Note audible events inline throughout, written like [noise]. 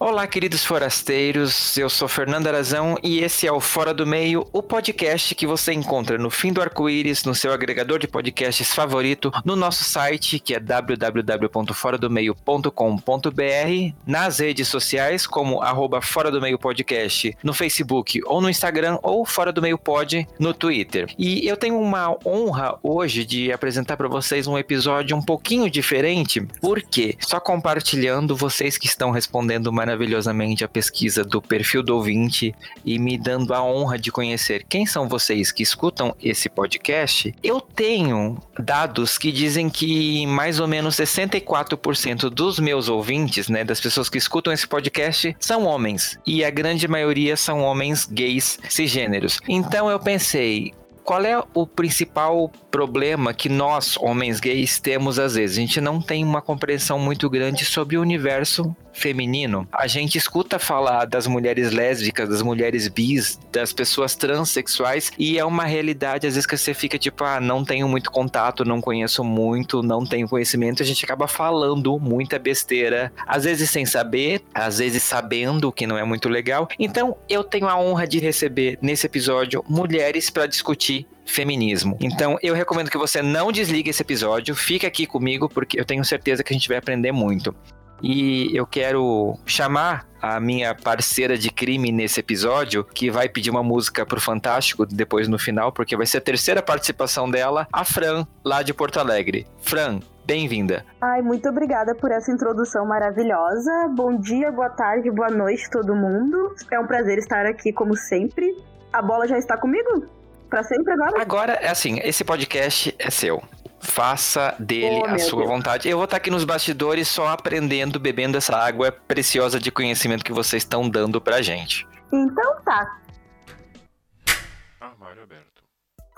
Olá, queridos forasteiros. Eu sou Fernando Arazão e esse é o Fora do Meio, o podcast que você encontra no fim do arco-íris, no seu agregador de podcasts favorito, no nosso site, que é www.foradomeio.com.br, nas redes sociais, como arroba Fora do Meio Podcast, no Facebook ou no Instagram, ou Fora do Meio Pod no Twitter. E eu tenho uma honra hoje de apresentar para vocês um episódio um pouquinho diferente, porque só compartilhando vocês que estão respondendo maravilhosamente a pesquisa do perfil do ouvinte e me dando a honra de conhecer quem são vocês que escutam esse podcast, eu tenho dados que dizem que mais ou menos 64% dos meus ouvintes, né, das pessoas que escutam esse podcast, são homens. E a grande maioria são homens gays cisgêneros. Então eu pensei, qual é o principal problema que nós, homens gays, temos às vezes? A gente não tem uma compreensão muito grande sobre o universo feminino. A gente escuta falar das mulheres lésbicas, das mulheres bis, das pessoas transexuais e é uma realidade às vezes que você fica tipo, ah, não tenho muito contato, não conheço muito, não tenho conhecimento, a gente acaba falando muita besteira, às vezes sem saber, às vezes sabendo, que não é muito legal. Então, eu tenho a honra de receber nesse episódio mulheres para discutir feminismo. Então, eu recomendo que você não desligue esse episódio, fique aqui comigo, porque eu tenho certeza que a gente vai aprender muito. E eu quero chamar a minha parceira de crime nesse episódio, que vai pedir uma música pro Fantástico depois no final, porque vai ser a terceira participação dela, a Fran, lá de Porto Alegre. Fran, bem-vinda. Ai, muito obrigada por essa introdução maravilhosa. Bom dia, boa tarde, boa noite todo mundo. É um prazer estar aqui como sempre. A bola já está comigo? Para sempre agora? Agora, é assim, esse podcast é seu. Faça dele oh, a sua Deus. vontade. Eu vou estar aqui nos bastidores só aprendendo, bebendo essa água preciosa de conhecimento que vocês estão dando pra gente. Então tá.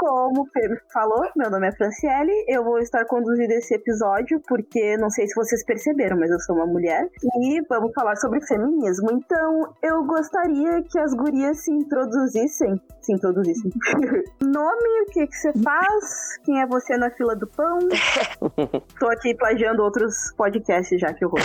Como o Pedro falou, meu nome é Franciele, eu vou estar conduzindo esse episódio porque não sei se vocês perceberam, mas eu sou uma mulher e vamos falar sobre feminismo. Então, eu gostaria que as gurias se introduzissem, se introduzissem. [laughs] Nome, o que que você faz? Quem é você na fila do pão? [laughs] Tô aqui plagiando outros podcasts já que eu [laughs] vou.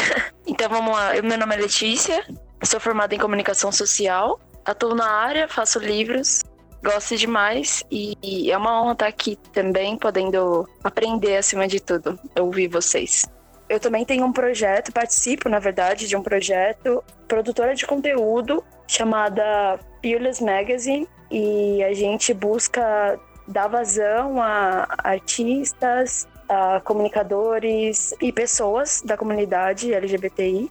então vamos lá, meu nome é Letícia, sou formada em comunicação social, atuo na área, faço livros, gosto demais e é uma honra estar aqui também, podendo aprender acima de tudo, ouvir vocês. Eu também tenho um projeto, participo, na verdade, de um projeto, produtora de conteúdo, chamada Fearless Magazine, e a gente busca dar vazão a artistas, a comunicadores e pessoas da comunidade LGBTI+,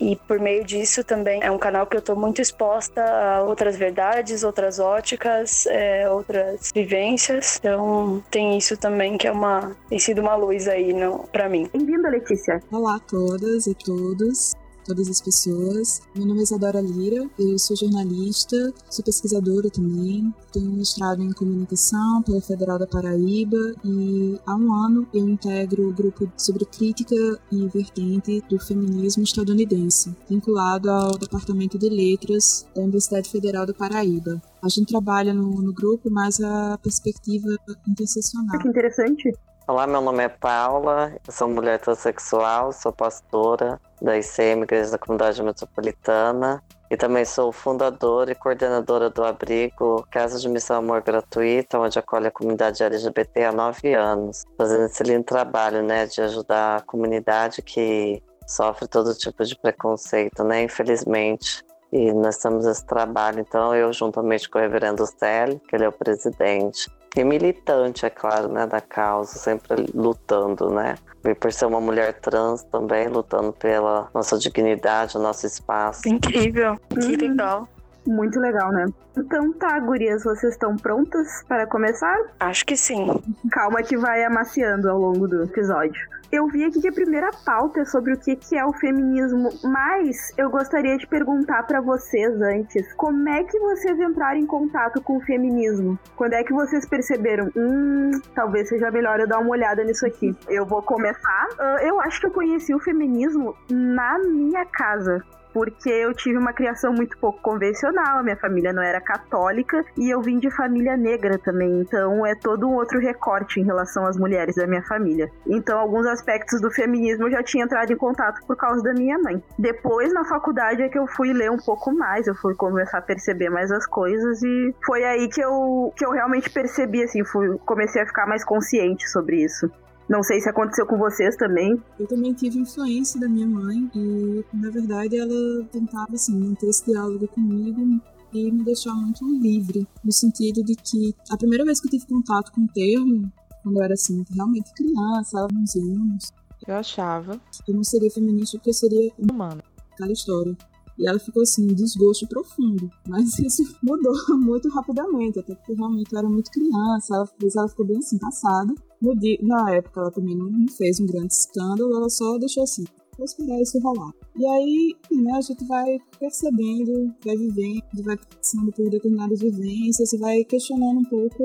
e por meio disso também é um canal que eu estou muito exposta a outras verdades, outras óticas, é, outras vivências, então tem isso também que é uma tem sido uma luz aí para mim. Bem-vinda, Letícia. Olá a todas e todos todas as pessoas. Meu nome é Isadora Lira, eu sou jornalista, sou pesquisadora também, tenho mestrado em comunicação pela Federal da Paraíba e há um ano eu integro o grupo sobre crítica e vertente do feminismo estadunidense, vinculado ao Departamento de Letras da Universidade Federal da Paraíba. A gente trabalha no, no grupo, mas a perspectiva interseccional. Que interessante. Olá, meu nome é Paula, eu sou mulher transexual, sou pastora da ICM, Igreja da Comunidade Metropolitana, e também sou fundadora e coordenadora do abrigo Casa de Missão Amor Gratuita, onde acolhe a comunidade LGBT há nove anos, fazendo esse lindo trabalho né, de ajudar a comunidade que sofre todo tipo de preconceito, né, infelizmente. E nós temos esse trabalho, então eu, juntamente com o reverendo Célio, que ele é o presidente, e militante, é claro, né, da causa, sempre lutando, né? E por ser uma mulher trans também, lutando pela nossa dignidade, o nosso espaço. Incrível, que uhum. legal. Muito legal, né? Então tá, gurias, vocês estão prontas para começar? Acho que sim. Calma que vai amaciando ao longo do episódio. Eu vi aqui que a primeira pauta é sobre o que, que é o feminismo, mas eu gostaria de perguntar para vocês antes, como é que vocês entraram em contato com o feminismo? Quando é que vocês perceberam, hum, talvez seja melhor eu dar uma olhada nisso aqui? Eu vou começar. Uh, eu acho que eu conheci o feminismo na minha casa porque eu tive uma criação muito pouco convencional, minha família não era católica e eu vim de família negra também, então é todo um outro recorte em relação às mulheres da minha família. Então, alguns aspectos do feminismo eu já tinha entrado em contato por causa da minha mãe. Depois, na faculdade, é que eu fui ler um pouco mais, eu fui começar a perceber mais as coisas e foi aí que eu, que eu realmente percebi, assim, fui, comecei a ficar mais consciente sobre isso. Não sei se aconteceu com vocês também. Eu também tive influência da minha mãe e, na verdade, ela tentava, assim, manter esse diálogo comigo e me deixar muito livre, no sentido de que a primeira vez que eu tive contato com o termo, quando eu era, assim, realmente criança, 11 anos, eu achava. Eu não seria feminista porque eu seria humana. Aquela história. E ela ficou assim, um desgosto profundo. Mas [laughs] isso mudou muito rapidamente, até porque realmente eu era muito criança. Ela, ela ficou bem assim, passada. Dia, na época ela também não fez um grande escândalo, ela só deixou assim, vou esperar isso rolar. E aí, né, a gente vai percebendo, vai vivendo, vai passando por determinadas vivências e vai questionando um pouco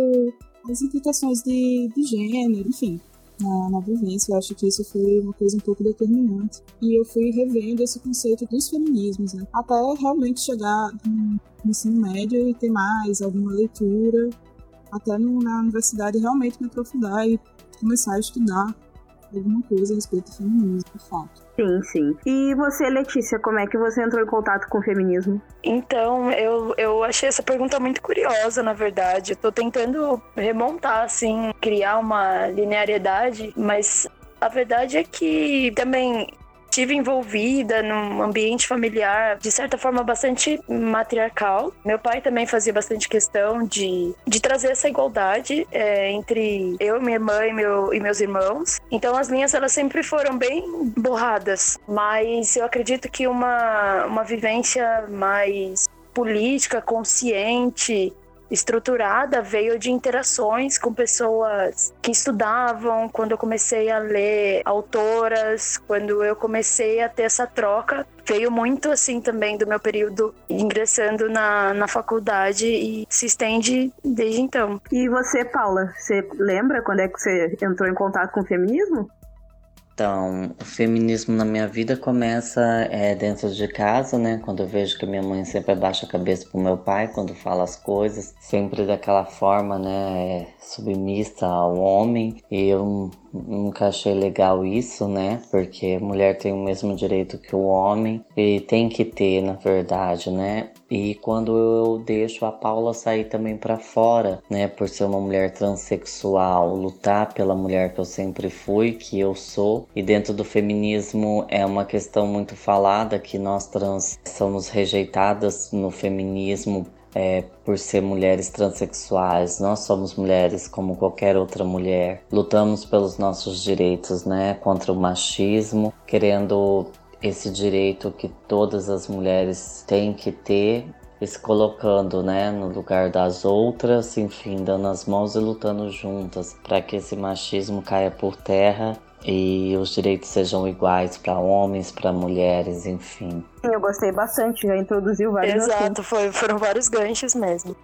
as implicações de, de gênero, enfim na, na vivência. Eu acho que isso foi uma coisa um pouco determinante. E eu fui revendo esse conceito dos feminismos, né? Até realmente chegar no ensino médio e ter mais alguma leitura, até no, na universidade realmente me aprofundar e começar a estudar alguma coisa a respeito do feminismo, de fato. Sim, sim. E você, Letícia, como é que você entrou em contato com o feminismo? Então, eu, eu achei essa pergunta muito curiosa, na verdade. Eu tô tentando remontar, assim, criar uma linearidade, mas a verdade é que também estive envolvida num ambiente familiar, de certa forma, bastante matriarcal. Meu pai também fazia bastante questão de, de trazer essa igualdade é, entre eu, minha irmã e, meu, e meus irmãos. Então, as linhas, elas sempre foram bem borradas, mas eu acredito que uma, uma vivência mais política, consciente, estruturada veio de interações com pessoas que estudavam, quando eu comecei a ler autoras, quando eu comecei a ter essa troca, veio muito assim também do meu período ingressando na, na faculdade e se estende desde então. E você, Paula, você lembra quando é que você entrou em contato com o feminismo? Então, o feminismo na minha vida começa é, dentro de casa, né? Quando eu vejo que minha mãe sempre abaixa a cabeça pro meu pai quando fala as coisas, sempre daquela forma, né? Submissa ao homem. E eu nunca achei legal isso, né? Porque mulher tem o mesmo direito que o homem e tem que ter, na verdade, né? E quando eu deixo a Paula sair também para fora, né, por ser uma mulher transexual, lutar pela mulher que eu sempre fui, que eu sou, e dentro do feminismo é uma questão muito falada que nós trans somos rejeitadas no feminismo é, por ser mulheres transexuais. Nós somos mulheres como qualquer outra mulher. Lutamos pelos nossos direitos, né? Contra o machismo, querendo esse direito que todas as mulheres têm que ter, se colocando né, no lugar das outras, enfim, dando as mãos e lutando juntas para que esse machismo caia por terra e os direitos sejam iguais para homens, para mulheres, enfim. Eu gostei bastante, já introduziu vários. Exato, foi, foram vários ganchos mesmo.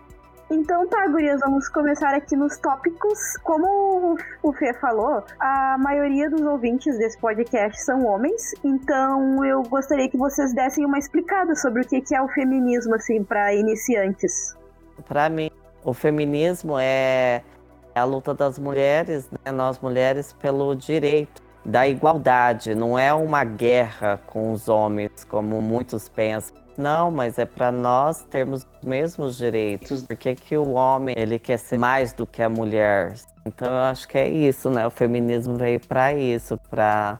Então tá, gurias, vamos começar aqui nos tópicos. Como o Fê falou, a maioria dos ouvintes desse podcast são homens, então eu gostaria que vocês dessem uma explicada sobre o que é o feminismo, assim, para iniciantes. Para mim, o feminismo é a luta das mulheres, né, nós mulheres, pelo direito da igualdade. Não é uma guerra com os homens, como muitos pensam não, mas é para nós termos os mesmos direitos. Por que, que o homem ele quer ser mais do que a mulher? Então eu acho que é isso, né? O feminismo veio para isso, para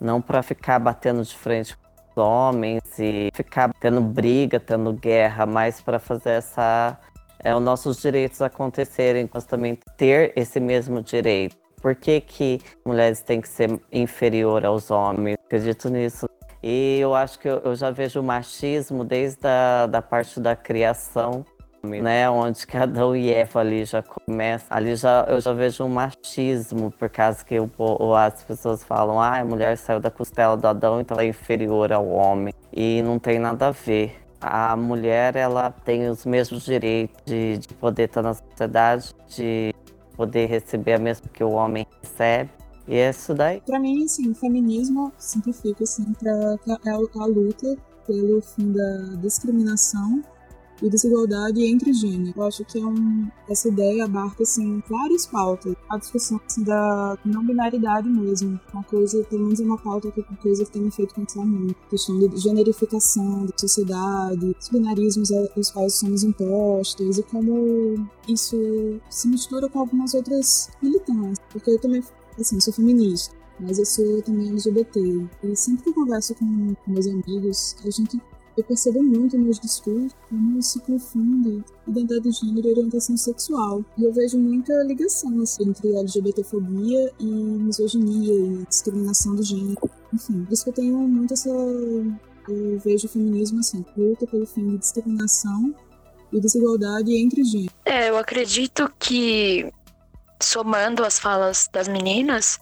não para ficar batendo de frente com os homens e ficar tendo briga, tendo guerra, mas para fazer essa é, os nossos direitos acontecerem, nós também ter esse mesmo direito. Por que, que mulheres têm que ser inferior aos homens? Acredito nisso. E eu acho que eu, já vejo o machismo desde a da parte da criação, né? Onde cada e Eva ali já começa. Ali já, eu já vejo um machismo, por causa que o, as pessoas falam, ah, a mulher saiu da costela do Adão, então ela é inferior ao homem. E não tem nada a ver. A mulher, ela tem os mesmos direitos de, de poder estar na sociedade, de poder receber a mesma que o homem recebe. E é isso daí. Pra mim, assim, o feminismo simplifica, assim, pra, é a, a luta pelo fim da discriminação e desigualdade entre gêneros. Eu acho que é um, essa ideia abarca assim, várias pautas. A discussão assim, da não binaridade mesmo. Uma coisa, pelo menos é uma pauta que uma coisa que tem me feito pensar muito. A questão de generificação da sociedade, os binarismos os quais somos impostos e como isso se mistura com algumas outras militâncias. Porque eu também, assim, sou feminista mas eu sou também LGBT. E sempre que eu converso com meus amigos, a gente eu percebo muito nos discursos como se confunde identidade de gênero e orientação sexual. E eu vejo muita ligação assim, entre LGBTfobia e misoginia e discriminação do gênero. Enfim, por isso que eu tenho muito essa. Eu vejo o feminismo assim, luta pelo fim de discriminação e desigualdade entre gêneros. É, eu acredito que, somando as falas das meninas,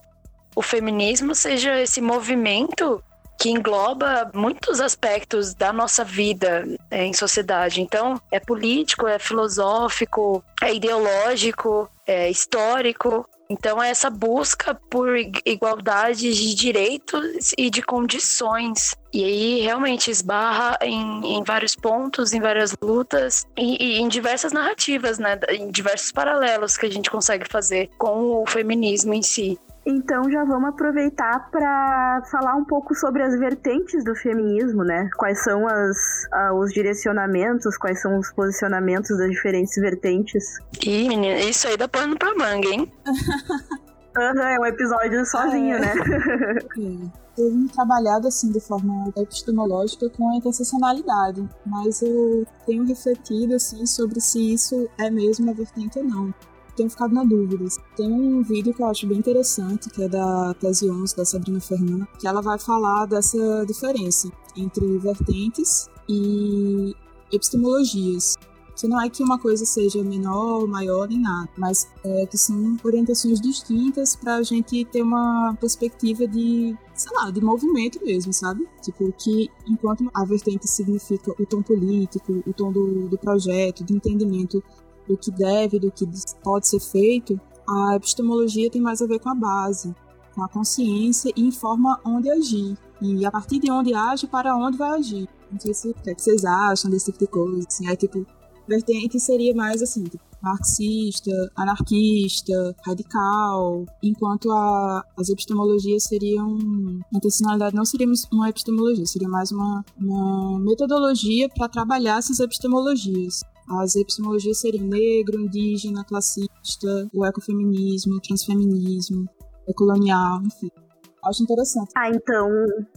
o feminismo seja esse movimento que engloba muitos aspectos da nossa vida é, em sociedade. Então, é político, é filosófico, é ideológico, é histórico. Então, é essa busca por igualdade de direitos e de condições. E aí, realmente, esbarra em, em vários pontos, em várias lutas e, e, em diversas narrativas, né? Em diversos paralelos que a gente consegue fazer com o feminismo em si. Então já vamos aproveitar para falar um pouco sobre as vertentes do feminismo, né? Quais são as, uh, os direcionamentos, quais são os posicionamentos das diferentes vertentes. Ih, menina, isso aí dá pano pra manga, hein? [laughs] Uhum, é um episódio sozinho, é. né? [laughs] Eu tenho trabalhado assim de forma epistemológica com a interseccionalidade, mas eu tenho refletido assim sobre se isso é mesmo uma vertente ou não tenho ficado na dúvida. Tem um vídeo que eu acho bem interessante, que é da tese 11 da Sabrina Fernanda, que ela vai falar dessa diferença entre vertentes e epistemologias. Que não é que uma coisa seja menor maior nem nada, mas é que são orientações distintas para a gente ter uma perspectiva de, sei lá, de movimento mesmo, sabe? Tipo, que enquanto a vertente significa o tom político, o tom do, do projeto, de entendimento do que deve, do que pode ser feito, a epistemologia tem mais a ver com a base, com a consciência e informa onde agir. E a partir de onde age, para onde vai agir. Não sei se, o que, é que vocês acham desse tipo de coisa. Assim, aí, tipo, vertente seria mais assim, tipo, marxista, anarquista, radical, enquanto a, as epistemologias seriam. A intencionalidade não seria uma epistemologia, seria mais uma, uma metodologia para trabalhar essas epistemologias. As epistemologias seriam negro, indígena, classista, o ecofeminismo, o transfeminismo, colonial, enfim. Acho interessante. Ah, então,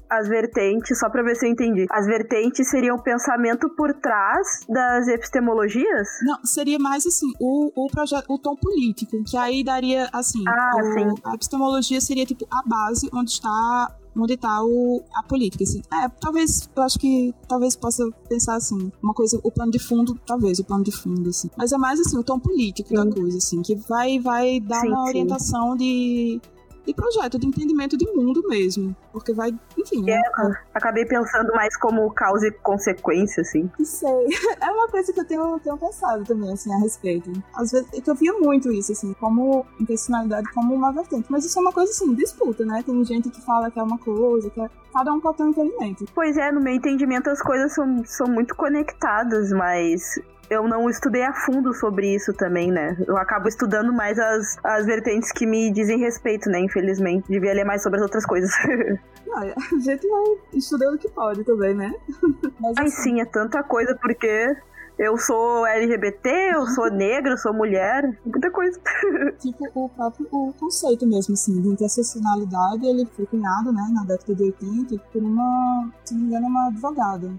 as vertentes, só pra ver se eu entendi. As vertentes seriam o pensamento por trás das epistemologias? Não, seria mais assim, o, o projeto, o tom político, que aí daria assim. Ah, o, sim. A epistemologia seria tipo a base onde está onde está o, a política. Assim. É, talvez, eu acho que talvez possa pensar assim, uma coisa, o plano de fundo, talvez, o plano de fundo, assim. Mas é mais assim, o tom político sim. da coisa, assim, que vai, vai dar sim, uma orientação sim. de de projeto, de entendimento de mundo mesmo. Porque vai, enfim. É, né? acabei pensando mais como causa e consequência, assim. Sei. [laughs] É uma coisa que eu tenho, tenho pensado também, assim, a respeito. Às vezes, é que eu via muito isso, assim, como intencionalidade como uma vertente. Mas isso é uma coisa, assim, disputa, né? Tem gente que fala que é uma coisa, que é. Cada um pode ter um entendimento. Pois é, no meu entendimento as coisas são, são muito conectadas, mas eu não estudei a fundo sobre isso também, né? Eu acabo estudando mais as, as vertentes que me dizem respeito, né? Infelizmente. Devia ler mais sobre as outras coisas. [laughs] Ah, a gente vai estudando o que pode também, né? [laughs] Mas, Ai, assim... sim, é tanta coisa, porque eu sou LGBT, eu sou negra, eu sou mulher, muita coisa. [laughs] Tipo, o próprio o conceito mesmo, assim, de interseccionalidade, ele foi cunhado, né, na década de 80 por uma, se não me engano, uma advogada,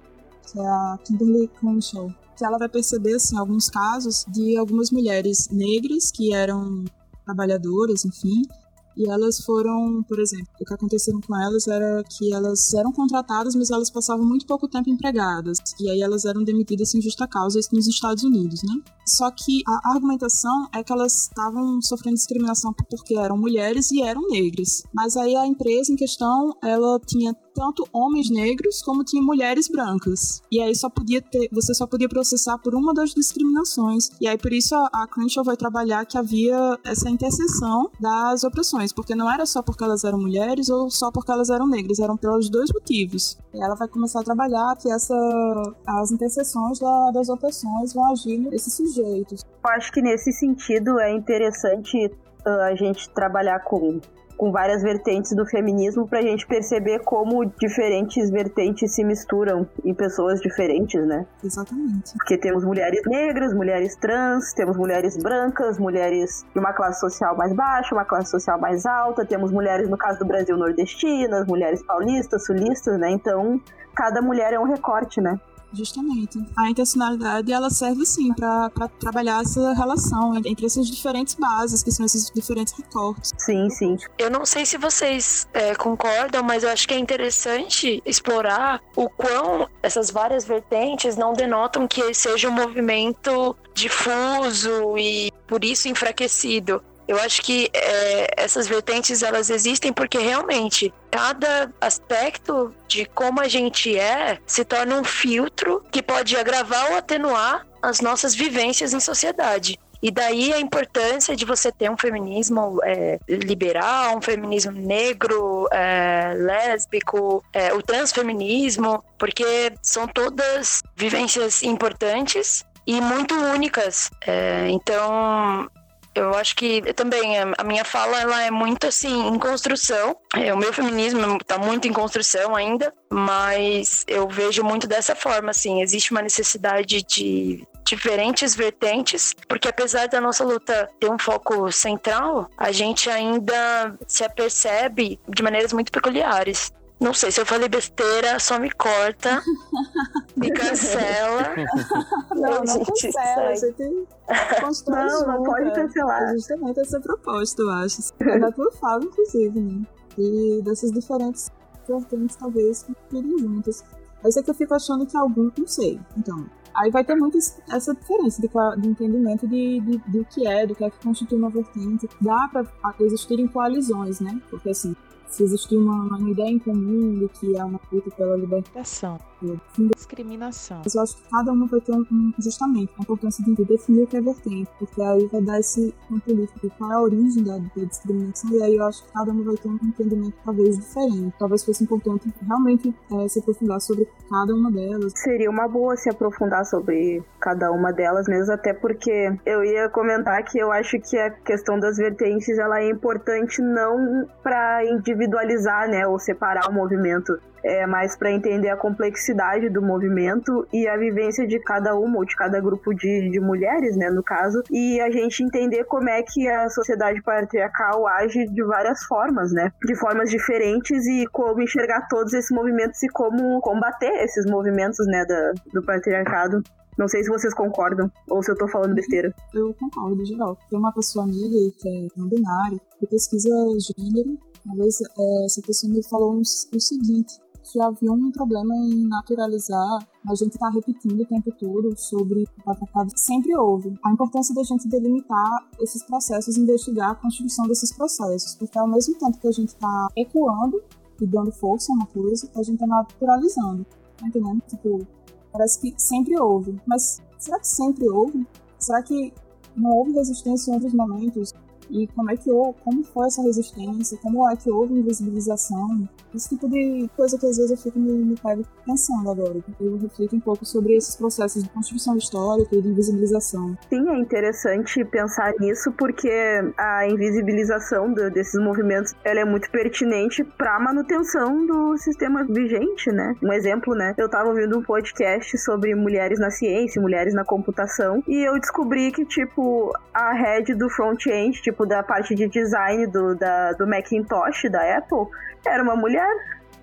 que é a Kimberly Crenshaw que ela vai perceber, assim, alguns casos de algumas mulheres negras que eram trabalhadoras, enfim, e elas foram, por exemplo, o que aconteceu com elas era que elas eram contratadas, mas elas passavam muito pouco tempo empregadas. E aí elas eram demitidas sem justa causa nos Estados Unidos, né? Só que a argumentação é que elas estavam sofrendo discriminação porque eram mulheres e eram negras. Mas aí a empresa em questão, ela tinha tanto homens negros como tinha mulheres brancas. E aí só podia ter, você só podia processar por uma das discriminações. E aí por isso a, a Crenshaw vai trabalhar que havia essa interseção das opressões, porque não era só porque elas eram mulheres ou só porque elas eram negras, eram pelos dois motivos. E ela vai começar a trabalhar que essa, as interseções da, das opressões vão agir nesses sujeitos. Eu acho que nesse sentido é interessante uh, a gente trabalhar com com várias vertentes do feminismo para a gente perceber como diferentes vertentes se misturam em pessoas diferentes, né? Exatamente. Porque temos mulheres negras, mulheres trans, temos mulheres brancas, mulheres de uma classe social mais baixa, uma classe social mais alta, temos mulheres, no caso do Brasil, nordestinas, mulheres paulistas, sulistas, né? Então, cada mulher é um recorte, né? Justamente. A intencionalidade ela serve sim para trabalhar essa relação entre essas diferentes bases, que são esses diferentes recortes. Sim, sim. Eu não sei se vocês é, concordam, mas eu acho que é interessante explorar o quão essas várias vertentes não denotam que seja um movimento difuso e por isso enfraquecido. Eu acho que é, essas vertentes elas existem porque realmente cada aspecto de como a gente é se torna um filtro que pode agravar ou atenuar as nossas vivências em sociedade. E daí a importância de você ter um feminismo é, liberal, um feminismo negro, é, lésbico, é, o transfeminismo, porque são todas vivências importantes e muito únicas. Então, eu acho que também a minha fala ela é muito assim em construção. É, o meu feminismo está muito em construção ainda, mas eu vejo muito dessa forma assim. Existe uma necessidade de diferentes vertentes, porque apesar da nossa luta ter um foco central, a gente ainda se apercebe de maneiras muito peculiares. Não sei, se eu falei besteira, só me corta, [laughs] me cancela. Não, não cancela, a gente constrói Não, não pode cancelar. É justamente essa proposta, eu acho. É da tua fala, inclusive, né? E dessas diferentes vertentes, talvez, que juntas. Mas é que eu fico achando que algum, não sei. Então, aí vai ter muito essa diferença de, de entendimento de, de, do que é, do que é que constitui uma vertente. Dá para existirem coalizões, né? Porque assim, se existir uma, uma ideia em comum de que é uma luta pela libertação, discriminação. Mas eu acho que cada uma vai ter um, justamente a importância de definir o que é vertente, porque aí vai dar esse político de qual é a origem da, da, discriminação, e aí eu acho que cada uma vai ter um entendimento talvez diferente. Talvez fosse importante realmente é, se aprofundar sobre cada uma delas. Seria uma boa se aprofundar sobre cada uma delas, mesmo até porque eu ia comentar que eu acho que a questão das vertentes ela é importante não para individualizar, né, ou separar o movimento é mais para entender a complexidade do movimento e a vivência de cada uma ou de cada grupo de, de mulheres, né, no caso, e a gente entender como é que a sociedade patriarcal age de várias formas, né, de formas diferentes e como enxergar todos esses movimentos e como combater esses movimentos, né, da, do patriarcado. Não sei se vocês concordam ou se eu tô falando besteira. Eu concordo, geral. Tem uma pessoa amiga que é não binária, que pesquisa gênero. Uma vez é, essa pessoa me falou o seguinte: que havia um problema em naturalizar, a gente está repetindo o tempo todo sobre o patriarcado, sempre houve. A importância da gente delimitar esses processos, investigar a construção desses processos, porque ao mesmo tempo que a gente está ecoando e dando força a uma coisa, a gente está naturalizando, tá entendendo? Tipo, parece que sempre houve, mas será que sempre houve? Será que não houve resistência em outros momentos? E como é que como foi essa resistência, como é que houve invisibilização, esse tipo de coisa que às vezes eu fico me, me pego pensando agora. Eu reflito um pouco sobre esses processos de construção histórica e de invisibilização. Sim, é interessante pensar nisso porque a invisibilização do, desses movimentos ela é muito pertinente para a manutenção do sistema vigente, né? Um exemplo, né? Eu estava ouvindo um podcast sobre mulheres na ciência, mulheres na computação, e eu descobri que, tipo, a head do front-end, tipo, tipo, da parte de design do, da, do Macintosh da Apple, era uma mulher.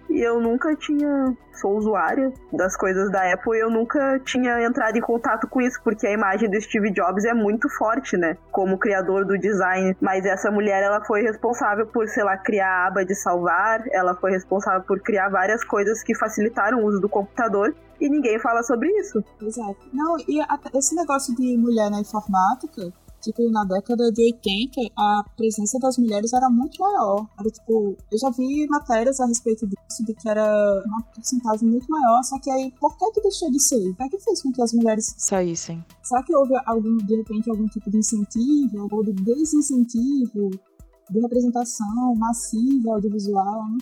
E eu nunca tinha. Sou usuária das coisas da Apple e eu nunca tinha entrado em contato com isso, porque a imagem do Steve Jobs é muito forte, né? Como criador do design. Mas essa mulher, ela foi responsável por, sei lá, criar a aba de salvar, ela foi responsável por criar várias coisas que facilitaram o uso do computador e ninguém fala sobre isso. Exato. Não, e esse negócio de mulher na informática tipo, na década de 80, a presença das mulheres era muito maior. Era, tipo, eu já vi matérias a respeito disso, de que era uma porcentagem muito maior, só que aí, por que que deixou de ser? O que é que fez com que as mulheres saíssem? Será que houve algum, de repente, algum tipo de incentivo ou de desincentivo de representação massiva audiovisual, né?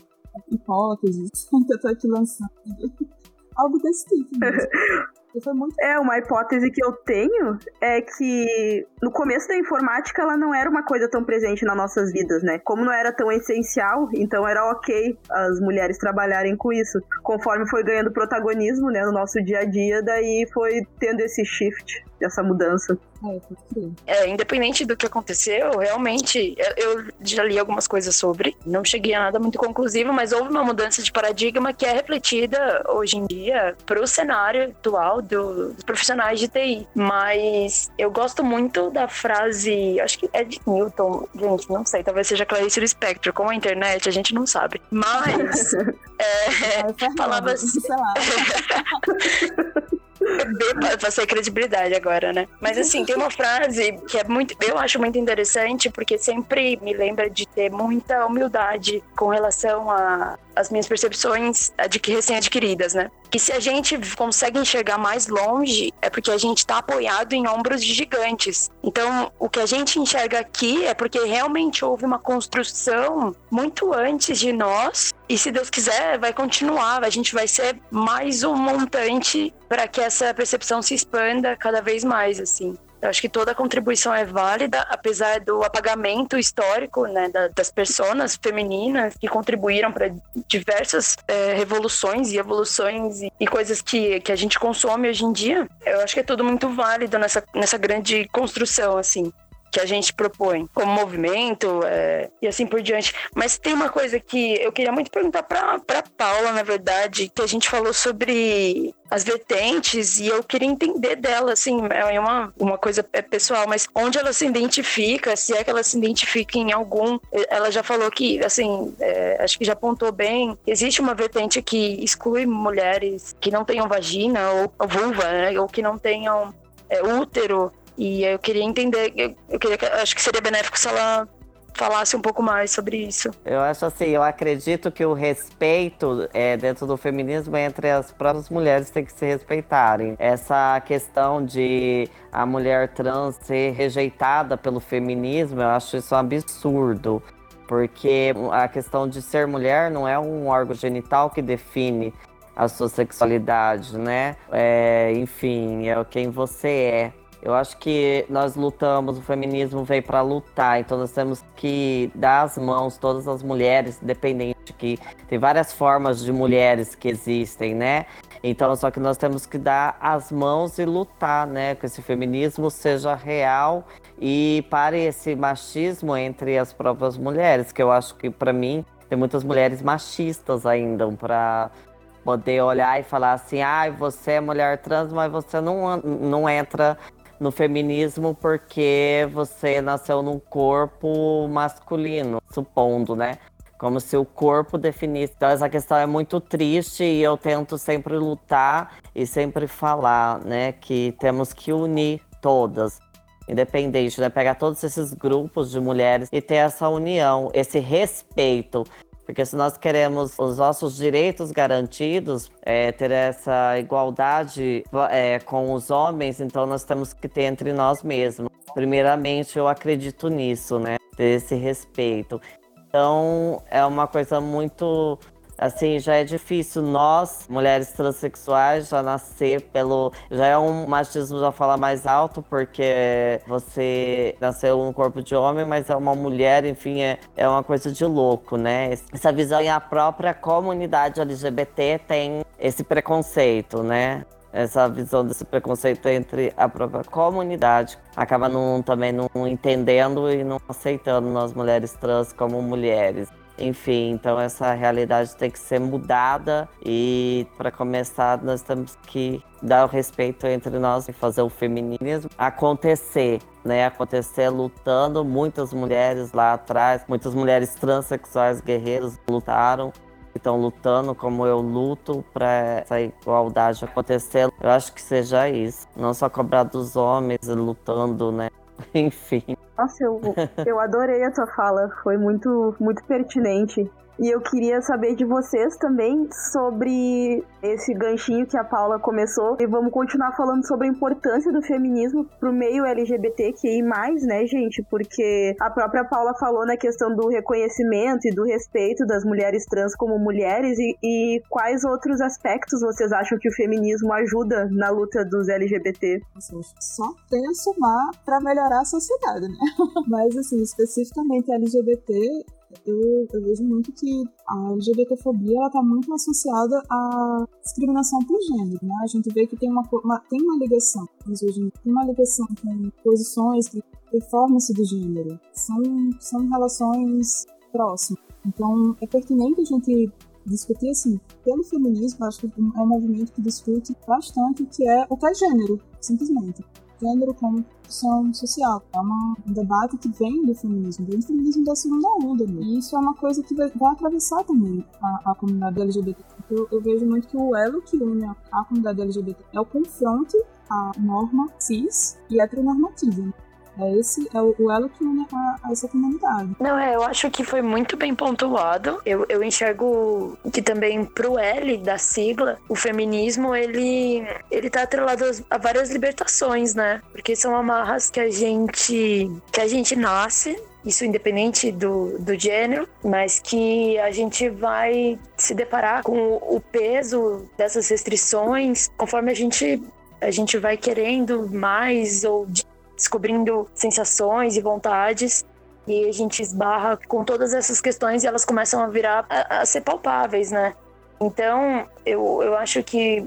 hipóteses [laughs] que eu tô aqui lançando. [laughs] Algo desse tipo mesmo. [laughs] Muito... É, uma hipótese que eu tenho é que no começo da informática ela não era uma coisa tão presente nas nossas vidas, né? Como não era tão essencial, então era ok as mulheres trabalharem com isso. Conforme foi ganhando protagonismo, né, no nosso dia a dia, daí foi tendo esse shift, essa mudança. É, é, independente do que aconteceu, realmente, eu já li algumas coisas sobre, não cheguei a nada muito conclusivo, mas houve uma mudança de paradigma que é refletida hoje em dia para o cenário atual do, dos profissionais de TI. Mas eu gosto muito da frase, acho que é de Newton, gente, não sei, talvez seja Clarice Lispector, com a internet a gente não sabe. Mas [laughs] é, é, falava assim. [laughs] [laughs] Passei credibilidade agora, né? Mas assim, tem uma frase que é muito, eu acho muito interessante, porque sempre me lembra de ter muita humildade com relação a as minhas percepções recém-adquiridas, né? Que se a gente consegue enxergar mais longe, é porque a gente está apoiado em ombros de gigantes. Então, o que a gente enxerga aqui é porque realmente houve uma construção muito antes de nós. E se Deus quiser, vai continuar. A gente vai ser mais um montante para que essa percepção se expanda cada vez mais, assim. Eu acho que toda contribuição é válida, apesar do apagamento histórico né, das pessoas femininas que contribuíram para diversas é, revoluções e evoluções e, coisas que, que a gente consome hoje em dia. Eu acho que é tudo muito válido nessa, nessa grande construção, assim que a gente propõe como movimento é, e assim por diante. Mas tem uma coisa que eu queria muito perguntar para Paula, na verdade, que a gente falou sobre as vertentes e eu queria entender dela, assim, é uma, uma coisa é pessoal, mas onde ela se identifica, se é que ela se identifica em algum. Ela já falou que, assim, é, acho que já apontou bem, existe uma vertente que exclui mulheres que não tenham vagina ou, ou vulva, né, ou que não tenham é, útero e eu queria entender, eu, queria, acho que seria benéfico se ela falasse um pouco mais sobre isso. Eu acho assim, eu acredito que o respeito é, dentro do feminismo entre as próprias mulheres tem que se respeitarem. Essa questão de a mulher trans ser rejeitada pelo feminismo, eu acho isso um absurdo. Porque a questão de ser mulher não é um órgão genital que define a sua sexualidade, né? É, enfim, é quem você é. Eu acho que nós lutamos, o feminismo veio para lutar, então nós temos que dar as mãos, todas as mulheres, independente que tem várias formas de mulheres que existem, né? Então, só que nós temos que dar as mãos e lutar, né? Que esse feminismo seja real e pare esse machismo entre as próprias mulheres, que eu acho que para mim tem muitas mulheres machistas ainda para poder olhar e falar assim, ah, você é mulher trans, mas você não, não entra no feminismo porque você nasceu num corpo masculino, supondo, né? Como se o corpo definisse. Então, essa questão é muito triste e eu tento sempre lutar e sempre falar, né? Que temos que unir todas, independente, né? Pegar todos esses grupos de mulheres e ter essa união, esse respeito porque se nós queremos os nossos direitos garantidos, é, ter essa igualdade é, com os homens, então nós temos que ter entre nós mesmos. Primeiramente, eu acredito nisso, né? Ter esse respeito. Então, é uma coisa muito assim, já é difícil nós, mulheres transexuais, já nascer pelo. Já é um machismo já falar mais alto, porque você nasceu num corpo de homem, mas é uma mulher, enfim, é, é uma coisa de louco, né? Essa visão e a própria comunidade LGBT tem esse preconceito, né? essa visão desse preconceito entre a própria comunidade acaba não, também não entendendo e não aceitando nós mulheres trans como mulheres. Enfim, então essa realidade tem que ser mudada e para começar nós temos que dar o respeito entre nós e fazer o feminismo acontecer, né? Acontecer lutando. Muitas mulheres lá atrás, muitas mulheres transexuais guerreiras lutaram estão lutando como eu luto para essa igualdade acontecer. Eu acho que seja isso, não só cobrar dos homens lutando, né? [laughs] Enfim. Nossa, eu, eu adorei a tua fala, foi muito, muito pertinente. E eu queria saber de vocês também sobre esse ganchinho que a Paula começou. E vamos continuar falando sobre a importância do feminismo pro meio LGBTQI, né, gente? Porque a própria Paula falou na questão do reconhecimento e do respeito das mulheres trans como mulheres. E, e quais outros aspectos vocês acham que o feminismo ajuda na luta dos LGBT? Só tem a somar para melhorar a sociedade, né? [laughs] Mas, assim, especificamente LGBT, eu, eu, vejo muito que a LGBTfobia está muito associada à discriminação por gênero, né? A gente vê que tem uma, uma tem uma ligação, hoje tem uma ligação com posições de performance do gênero. São, são relações próximas. Então, é pertinente a gente discutir assim, pelo feminismo, acho que é um movimento que discute bastante o que é o que é gênero, simplesmente gênero como função social. É uma, um debate que vem do feminismo, vem do feminismo da segunda onda. Né? E isso é uma coisa que vai, vai atravessar também a, a comunidade LGBT. Eu, eu, vejo muito que o elo que une a, a comunidade LGBT é o confronto à norma cis e heteronormativa. Né? É esse é o, elo que une a, a, essa comunidade. Não, é, eu acho que foi muito bem pontuado. Eu, eu enxergo que também pro L da sigla, o feminismo, ele, ele tá atrelado a várias libertações, né? Porque são amarras que a gente, que a gente nasce isso independente do, do gênero, mas que a gente vai se deparar com o peso dessas restrições conforme a gente a gente vai querendo mais ou descobrindo sensações e vontades e a gente esbarra com todas essas questões e elas começam a virar a, a ser palpáveis, né? Então, eu, eu acho que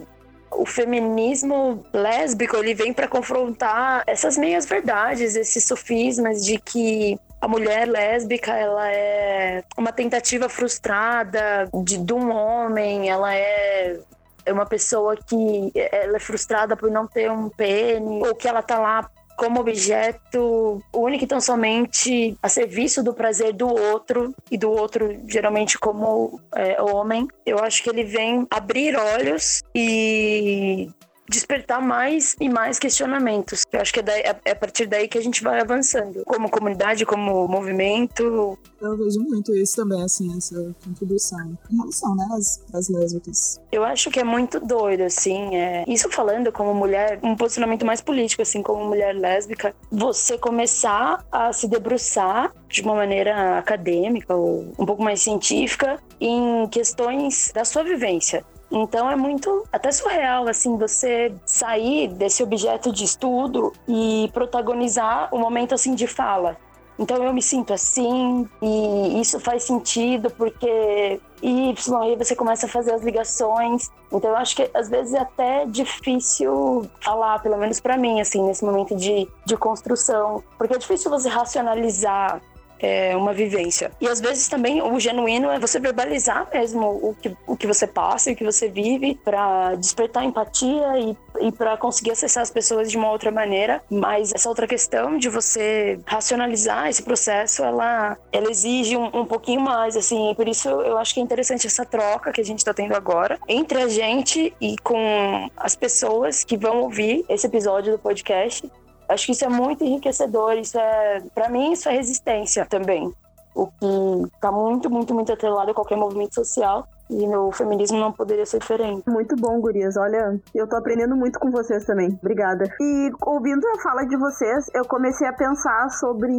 o feminismo lésbico ele vem para confrontar essas meias verdades, esses sofismas de que a mulher lésbica ela é uma tentativa frustrada de, de um homem, ela é é uma pessoa que ela é frustrada por não ter um pênis ou que ela tá lá como objeto único e tão somente a serviço do prazer do outro e do outro geralmente como é, homem. Eu acho que ele vem abrir olhos e despertar mais e mais questionamentos. Eu acho que é, daí, é, a partir daí que a gente vai avançando, como comunidade, como movimento. Eu vejo muito isso também, assim, essa contribuição em relação, né, às, às lésbicas. Eu acho que é muito doido, assim, é... isso falando como mulher, um posicionamento mais político, assim, como mulher lésbica, você começar a se debruçar de uma maneira acadêmica ou um pouco mais científica em questões da sua vivência. Então é muito até surreal assim você sair desse objeto de estudo e protagonizar o um momento assim de fala. Então eu me sinto assim e isso faz sentido porque Y, aí você começa a fazer as ligações. Então eu acho que às vezes é até difícil falar, pelo menos para mim, assim, nesse momento de, de construção. Porque é difícil você racionalizar é, uma vivência. E às vezes também o genuíno é você verbalizar mesmo o que, o que você passa e o que você vive para despertar empatia e, e para conseguir acessar as pessoas de uma outra maneira. Mas essa outra questão de você racionalizar esse processo, ela, ela exige um, um pouquinho mais, assim. Por isso eu acho que é interessante essa troca que a gente está tendo agora entre a gente e com as pessoas que vão ouvir esse episódio do podcast Acho que isso é muito enriquecedor, isso é, para mim, isso é resistência também. O que está muito, muito, muito atrelado a qualquer movimento social. E no feminismo não poderia ser diferente. Muito bom, gurias. Olha, eu tô aprendendo muito com vocês também. Obrigada. E ouvindo a fala de vocês, eu comecei a pensar sobre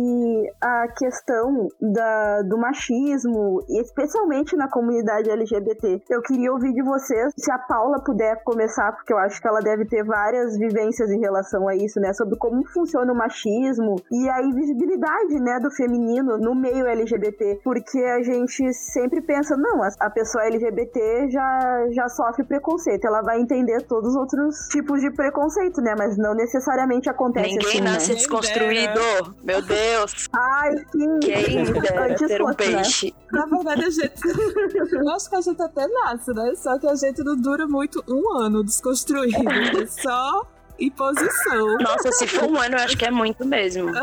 a questão da, do machismo, especialmente na comunidade LGBT. Eu queria ouvir de vocês, se a Paula puder começar, porque eu acho que ela deve ter várias vivências em relação a isso, né? Sobre como funciona o machismo e a invisibilidade, né, do feminino no meio LGBT. Porque a gente sempre pensa, não, a, a pessoa LGBT LGBT já, já sofre preconceito. Ela vai entender todos os outros tipos de preconceito, né? Mas não necessariamente acontece Ninguém assim, nasce né? desconstruído. Meu Deus. [laughs] Ai, sim. Quem dera ter um né? peixe. Né? Na verdade, a gente... [laughs] Eu acho que a gente até nasce, né? Só que a gente não dura muito um ano desconstruído. É só e posição. Nossa, se for um ano, eu acho que é muito mesmo. [laughs]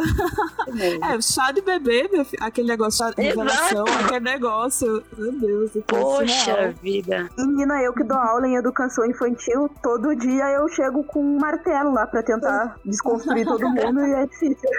É, chá de bebê, meu filho, aquele negócio, chá de revelação, aquele negócio. Meu Deus, eu tô Poxa surreal. vida. Menina, eu que dou aula em educação infantil, todo dia eu chego com um martelo lá pra tentar desconstruir todo mundo e é difícil.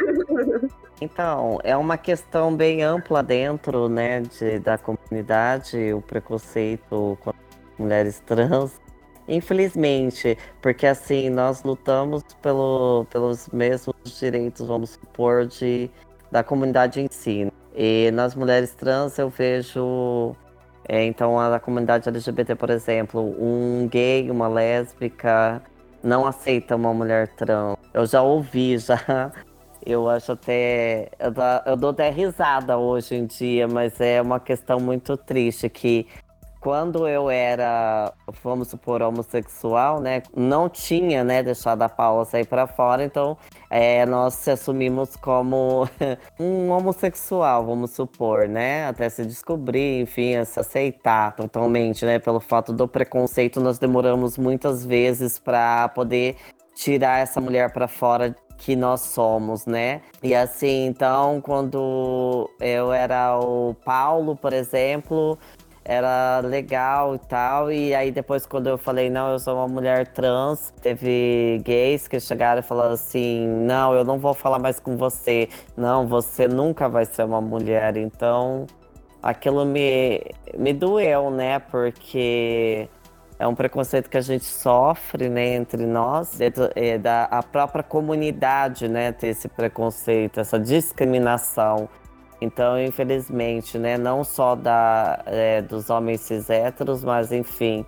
[laughs] Então, é uma questão bem ampla dentro né, de, da comunidade, o preconceito com as mulheres trans. Infelizmente, porque assim, nós lutamos pelo, pelos mesmos direitos, vamos supor, de, da comunidade em si. E nas mulheres trans eu vejo, é, então, a, comunidade LGBT, por exemplo, um gay, uma lésbica não aceita uma mulher trans. Eu já ouvi, [laughs] já. Eu acho até. Eu dou até risada hoje em dia, mas é uma questão muito triste que quando eu era, vamos supor, homossexual, né, não tinha, né, deixado a Paula sair pra fora, então é, nós se assumimos como [laughs] um homossexual, vamos supor, né, até se descobrir, enfim, se aceitar totalmente, né, pelo fato do preconceito, nós demoramos muitas vezes pra poder tirar essa mulher pra fora que nós somos, né? E assim, então, quando eu era o Paulo, por exemplo, era legal e tal. E aí depois quando eu falei, não, eu sou uma mulher trans, teve gays que chegaram e falaram assim, não, eu não vou falar mais com você. Não, você nunca vai ser uma mulher. Então aquilo me, me doeu, né? Porque é um preconceito que a gente sofre, né, entre nós, dentro, é, da a própria comunidade, né, ter esse preconceito, essa discriminação. Então, infelizmente, né, não só da, é, dos homens cis héteros, mas enfim,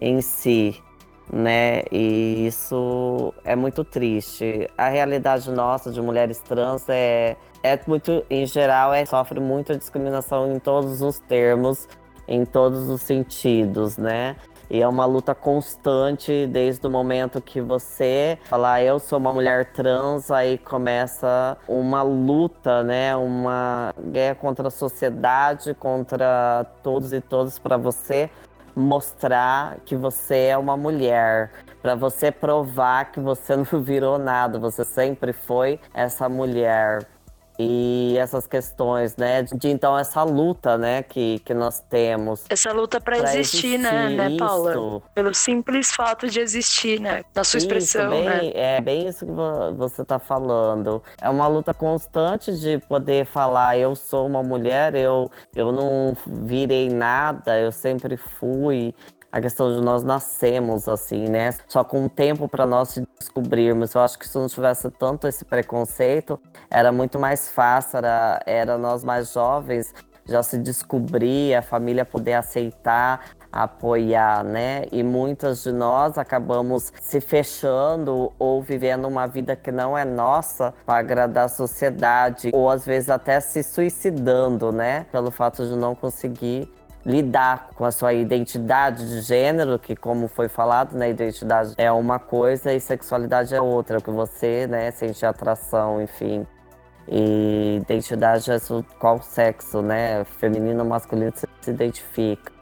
em si, né, e isso é muito triste. A realidade nossa de mulheres trans é, é muito, em geral, é, sofre muita discriminação em todos os termos, em todos os sentidos, né? E é uma luta constante desde o momento que você falar eu sou uma mulher trans, aí começa uma luta, né? Uma guerra contra a sociedade, contra todos e todas para você mostrar que você é uma mulher, para você provar que você [laughs] não virou nada, você sempre foi essa mulher. E essas questões, né? De então essa luta, né, que, que nós temos. Essa luta pra, pra existir, né, né, Paula? isso. Pelo simples fato de existir, né? Na sua expressão, isso, né? bem, É bem isso que vo- você está falando. É uma luta constante de poder falar, eu sou uma mulher, eu, eu não virei nada, eu sempre fui. A questão de nós nascemos assim, né? Só com um tempo para nós descobrirmos. Eu acho que se não tivesse tanto esse preconceito, era muito mais fácil, era, era nós mais jovens já se descobrir, a família poder aceitar, apoiar, né? E muitas de nós acabamos se fechando ou vivendo uma vida que não é nossa para agradar a sociedade, ou às vezes até se suicidando, né? Pelo fato de não conseguir lidar com a sua identidade de gênero, que como foi falado, né, identidade é uma coisa e sexualidade é outra, o que você, né, sente atração, enfim. E identidade é qual sexo, né, feminino ou masculino você se identifica.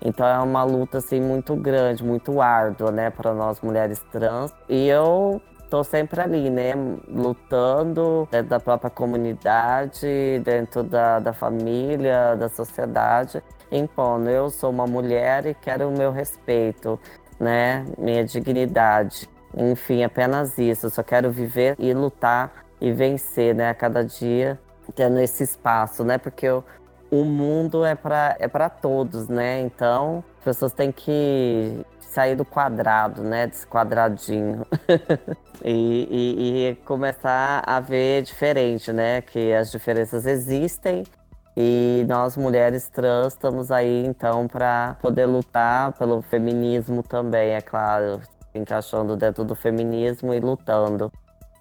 Então é uma luta assim muito grande, muito árdua, né, para nós mulheres trans. E eu tô sempre ali, né, lutando dentro da própria comunidade, dentro da, da família, da sociedade, impondo. Eu sou uma mulher e quero o meu respeito, né, minha dignidade. Enfim, apenas isso. Eu só quero viver e lutar e vencer, né, a cada dia, tendo esse espaço, né, porque o, o mundo é para é todos, né? Então, as pessoas têm que sair do quadrado, né, desse quadradinho. [laughs] e, e, e começar a ver diferente, né? Que as diferenças existem e nós, mulheres trans, estamos aí então para poder lutar pelo feminismo também, é claro, encaixando dentro do feminismo e lutando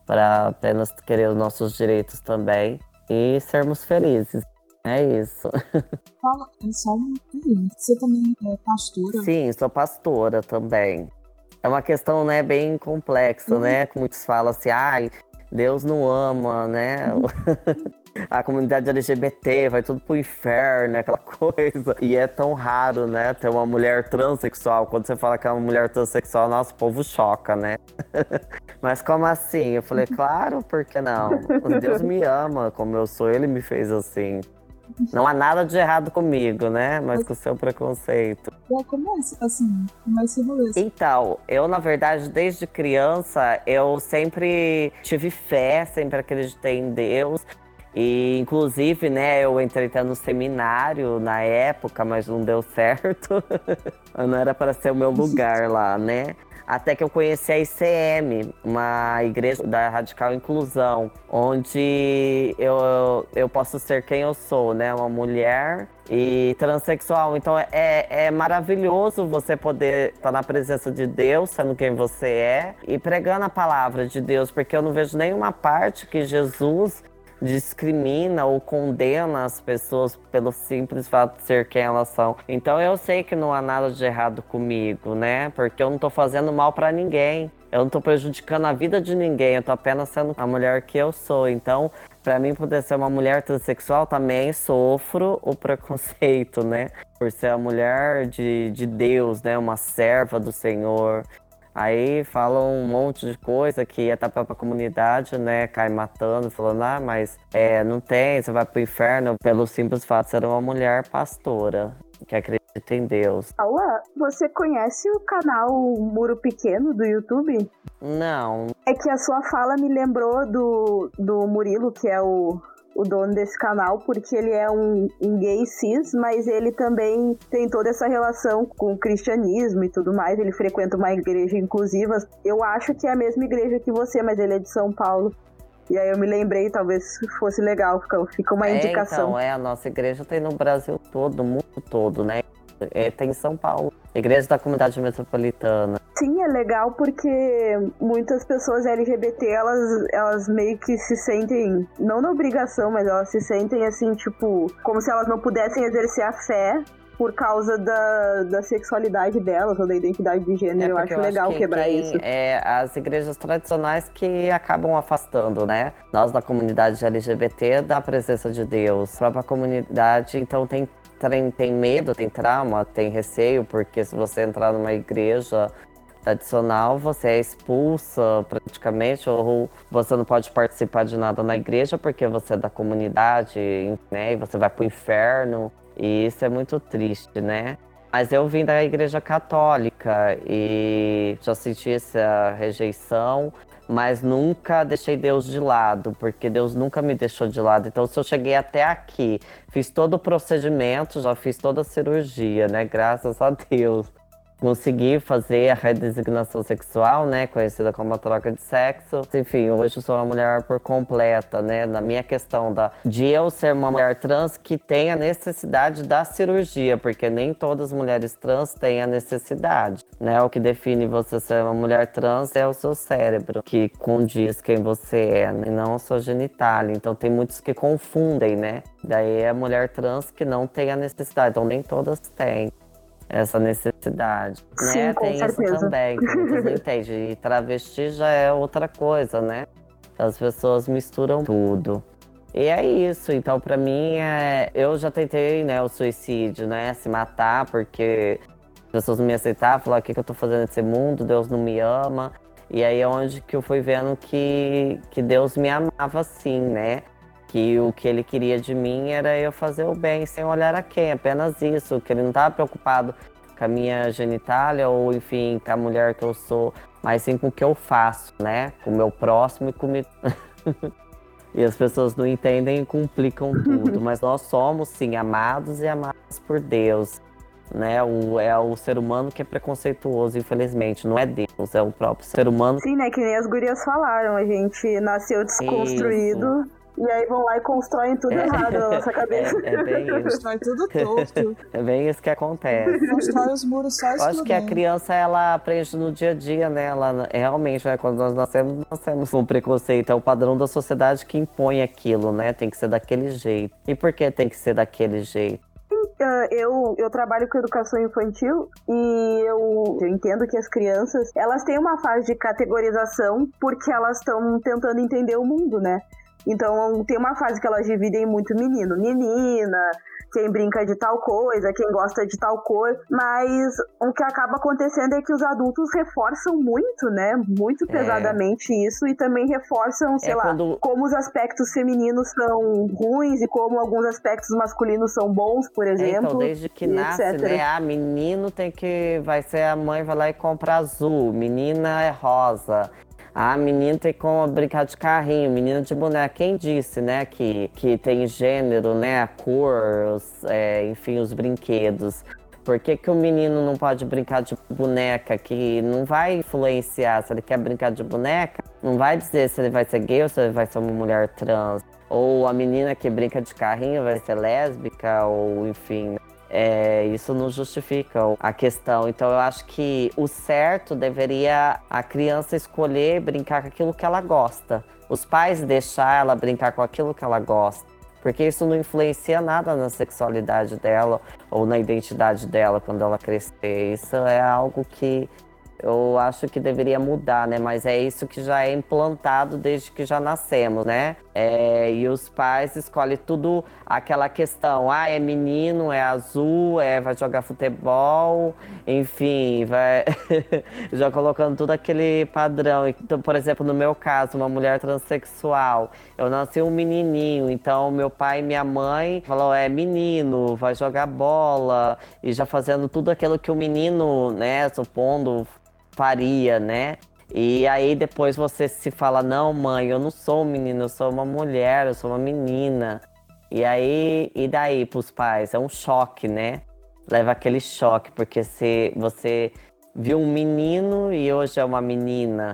para apenas querer os nossos direitos também e sermos felizes. É isso. [laughs] Fala, é só uma pergunta. Você também é pastora? Sim, sou pastora também. É uma questão, né, bem complexa, Uhum. né? Muitos falam assim, ai, Deus não ama, né? [laughs] a comunidade LGBT vai tudo pro inferno, aquela [laughs] coisa. E é tão raro, né, ter uma mulher transexual. Quando você fala que é uma mulher transexual, nosso povo choca, né? [laughs] Mas como assim? Eu falei, claro, por que não? Deus me ama como eu sou, ele me fez assim. Não há nada de errado comigo, né? Mas com o seu preconceito. É, como é assim? Como é esse rolê? Então, eu, na verdade, desde criança, eu sempre tive fé, sempre acreditei em Deus. E, inclusive, né, eu entrei até no seminário na época, mas não deu certo. [laughs] não era para ser o meu lugar lá, né? Até que eu conheci a ICM, uma igreja da Radical Inclusão, onde eu, eu posso ser quem eu sou, né? Uma mulher e transexual. Então é, é maravilhoso você poder estar na presença de Deus, sendo quem você é, e pregando a palavra de Deus, porque eu não vejo nenhuma parte que Jesus discrimina ou condena as pessoas pelo simples fato de ser quem elas são. Então eu sei que não há nada de errado comigo, né? Porque eu não tô fazendo mal para ninguém. Eu não tô prejudicando a vida de ninguém, eu tô apenas sendo a mulher que eu sou. Então, para mim poder ser uma mulher transexual, também sofro o preconceito, né? Por ser a mulher de, de Deus, né? Uma serva do Senhor. Aí falam um monte de coisa que a própria comunidade, né, cai matando, falando, ah, mas é, não tem, você vai pro inferno pelo simples fato de ser uma mulher pastora que acredita em Deus. Paula, você conhece o canal Muro Pequeno do YouTube? Não. É que a sua fala me lembrou do, do Murilo, que é o o dono desse canal, porque ele é um, um, gay cis, mas ele também tem toda essa relação com o cristianismo e tudo mais. Ele frequenta uma igreja inclusiva. Eu acho que é a mesma igreja que você, mas ele é de São Paulo. E aí eu me lembrei, talvez fosse legal, fica, uma é, indicação. Então, é, a nossa igreja tem no Brasil todo, no mundo todo, né? É, tem em São Paulo. Igreja da Comunidade Metropolitana. Sim, é legal porque muitas pessoas LGBT, elas, elas meio que se sentem, não na obrigação, mas elas se sentem assim, tipo, como se elas não pudessem exercer a fé por causa da, da sexualidade delas ou da identidade de gênero. É eu acho eu legal acho que quebrar isso. É as igrejas tradicionais que acabam afastando, né? Nós da comunidade LGBT da presença de Deus. A própria comunidade, então, tem tem, tem medo, tem trauma, tem receio, porque se você entrar numa igreja tradicional, você é expulsa praticamente, ou você não pode participar de nada na igreja porque você é da comunidade, né? E você vai pro inferno. E isso é muito triste, né? Mas eu vim da igreja católica e já senti essa rejeição mas nunca deixei Deus de lado, porque Deus nunca me deixou de lado. Então, se eu cheguei até aqui, fiz todo o procedimento, já fiz toda a cirurgia, né? Graças a Deus consegui fazer a redesignação sexual, né, conhecida como a troca de sexo. Enfim, hoje eu sou uma mulher por completa, né, na minha questão da de eu ser uma mulher trans que tem a necessidade da cirurgia, porque nem todas as mulheres trans têm a necessidade, né? O que define você ser uma mulher trans é o seu cérebro, que condiz quem você é, e não a sua genitália. Então tem muitos que confundem, né? Daí é a mulher trans que não tem a necessidade, então nem todas têm essa necessidade. Sim, né? Tem certeza. isso também, [laughs] entendem. E travesti já é outra coisa, né? As pessoas misturam tudo. E é isso, então para mim, é... eu já tentei, né, o suicídio, né, se matar, porque as pessoas não me aceitavam, falavam, o que, que eu tô fazendo nesse mundo, Deus não me ama. E aí é onde que eu fui vendo que, que Deus me amava sim, né? Que o que ele queria de mim era eu fazer o bem sem olhar a quem, apenas isso, que ele não estava preocupado com a minha genitália ou enfim, com a mulher que eu sou, mas sim com o que eu faço, né? Com o meu próximo e comigo. [laughs] e as pessoas não entendem e complicam tudo, [laughs] mas nós somos sim amados e amados por Deus. Né, o, é o ser humano que é preconceituoso, infelizmente, não é Deus, é o próprio ser humano. Sim, né? Que nem as gurias falaram, a gente nasceu desconstruído. Isso. E aí vão lá e constroem tudo errado na nossa cabeça. [laughs] É, é bem isso. Constrói tudo torto. [laughs] É bem isso que acontece. Constrói os muros só Eu acho que a criança, ela aprende no dia a dia, né? Ela, realmente, né? quando nós nascemos, nascemos com preconceito. É o padrão da sociedade que impõe aquilo, né? Tem que ser daquele jeito. E por que tem que ser daquele jeito? eu, eu trabalho com educação infantil e eu, eu entendo que as crianças elas têm uma fase de categorização porque elas estão tentando entender o mundo, né? Então tem uma fase que elas dividem muito menino, menina, quem brinca de tal coisa, quem gosta de tal cor, mas o que acaba acontecendo é que os adultos reforçam muito, né? Muito é. pesadamente é. isso e também reforçam, sei é lá, quando... como os aspectos femininos são ruins e como alguns aspectos masculinos são bons, por exemplo. É, então, desde que nasce, etc. né? Ah, menino tem que. Vai ser a mãe vai lá e compra azul, menina é rosa. Ah, menino tem como brincar de carrinho, menino de boneca. Quem disse, né, que, que tem gênero, né, a cor, os, é, enfim, os brinquedos. Por que, que o menino não pode brincar de boneca? Que não vai influenciar se ele quer brincar de boneca, não vai dizer se ele vai ser gay ou se ele vai ser uma mulher trans. Ou a menina que brinca de carrinho vai ser lésbica, ou enfim. É, isso não justifica a questão. Então, eu acho que o certo deveria a criança escolher brincar com aquilo que ela gosta. Os pais deixar ela brincar com aquilo que ela gosta. Porque isso não influencia nada na sexualidade dela ou na identidade dela quando ela crescer. Isso é algo que eu acho que deveria mudar, né? Mas é isso que já é implantado desde que já nascemos, né? É, e os pais escolhem tudo aquela questão, ah, é menino, é azul, é, vai jogar futebol, enfim, vai [laughs] já colocando tudo aquele padrão. Então, por exemplo, no meu caso, uma mulher transexual, eu nasci um menininho, então meu pai e minha mãe falou, é menino, vai jogar bola, e já fazendo tudo aquilo que o menino, né, supondo faria, né? E aí depois você se fala, não, mãe, eu não sou um menino, eu sou uma mulher, eu sou uma menina. E aí, e daí pros pais? É um choque, né? Leva aquele choque, porque se você viu um menino e hoje é uma menina.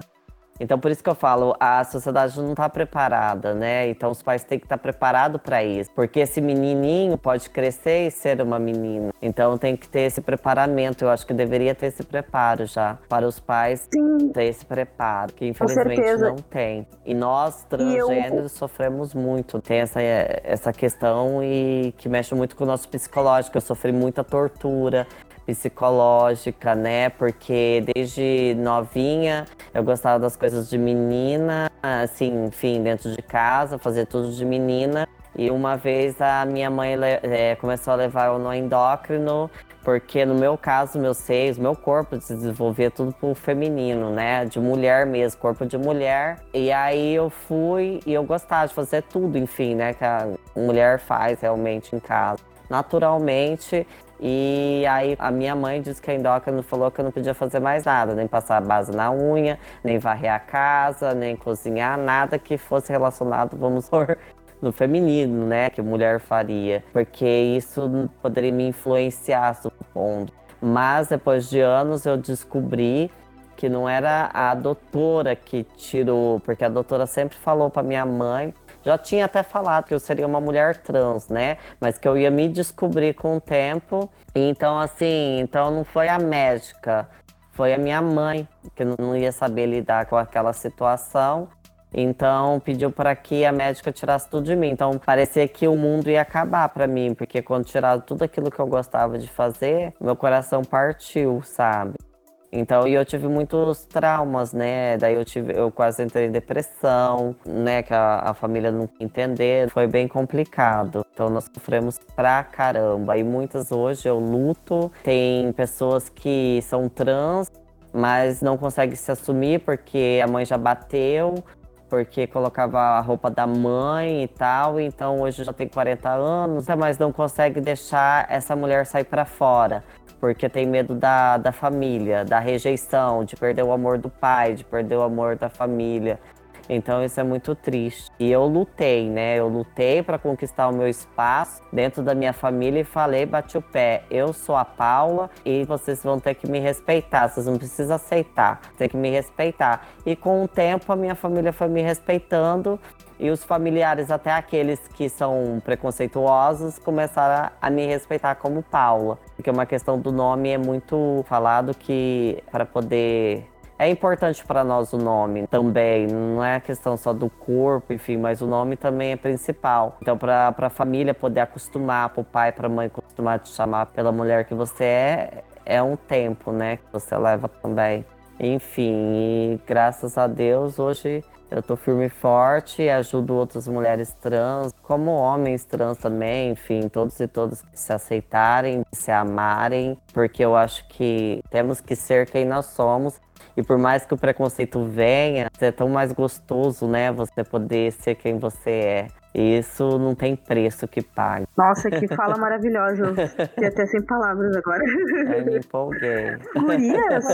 Então, por isso que eu falo, a sociedade não está preparada, né? Então, os pais têm que estar tá preparados para isso. Porque esse menininho pode crescer e ser uma menina. Então, tem que ter esse preparamento. Eu acho que deveria ter esse preparo já. Para os pais Sim. ter esse preparo, que infelizmente não tem. E nós, transgêneros, eu... sofremos muito. Tem essa, essa questão e que mexe muito com o nosso psicológico. Eu sofri muita tortura psicológica, né? Porque desde novinha eu gostava das coisas de menina, assim, enfim, dentro de casa, fazer tudo de menina. E uma vez a minha mãe é, começou a levar eu no endócrino, porque no meu caso, meus seios, meu corpo se desenvolvia tudo pro feminino, né? De mulher mesmo, corpo de mulher. E aí eu fui e eu gostava de fazer tudo, enfim, né? Que a mulher faz realmente em casa. Naturalmente, e aí a minha mãe disse que a endócrina falou que eu não podia fazer mais nada, nem passar base na unha, nem varrer a casa, nem cozinhar, nada que fosse relacionado, vamos por no feminino, né, que mulher faria, porque isso poderia me influenciar, supondo. Mas depois de anos eu descobri que não era a doutora que tirou, porque a doutora sempre falou para minha mãe já tinha até falado que eu seria uma mulher trans, né? Mas que eu ia me descobrir com o tempo. Então, assim, então não foi a médica, foi a minha mãe que não ia saber lidar com aquela situação. Então pediu para que a médica tirasse tudo de mim. Então parecia que o mundo ia acabar para mim, porque quando tiraram tudo aquilo que eu gostava de fazer, meu coração partiu, sabe? Então, e eu tive muitos traumas, né? Daí eu tive, eu quase entrei em depressão, né? Que a, a família não entender, foi bem complicado. Então nós sofremos pra caramba. E muitas hoje eu luto. Tem pessoas que são trans, mas não conseguem se assumir porque a mãe já bateu, porque colocava a roupa da mãe e tal. Então hoje já tem 40 anos, mas não consegue deixar essa mulher sair para fora porque tem medo da, da família, da rejeição, de perder o amor do pai, de perder o amor da família. Então isso é muito triste. E eu lutei, né? Eu lutei para conquistar o meu espaço dentro da minha família e falei, bati o pé. Eu sou a Paula e vocês vão ter que me respeitar. Vocês não precisam aceitar, tem que me respeitar. E com o tempo a minha família foi me respeitando e os familiares, até aqueles que são preconceituosos, começaram a me respeitar como Paula. Porque uma questão do nome é muito falado que para poder é importante para nós o nome também, não é a questão só do corpo, enfim, mas o nome também é principal. Então, para a família poder acostumar, para o pai, para a mãe acostumar a te chamar pela mulher que você é, é um tempo, né, que você leva também. Enfim, e graças a Deus, hoje Eu tô firme e forte, ajudo outras mulheres trans, como homens trans também, enfim, todos e todas se aceitarem, se amarem, porque eu acho que temos que ser quem nós somos. E por mais que o preconceito venha, é tão mais gostoso, né? Você poder ser quem você é. E isso não tem preço que pague. Nossa, que [laughs] fala maravilhosa. Fiquei até sem palavras agora. Eu me empolguei. Gurias?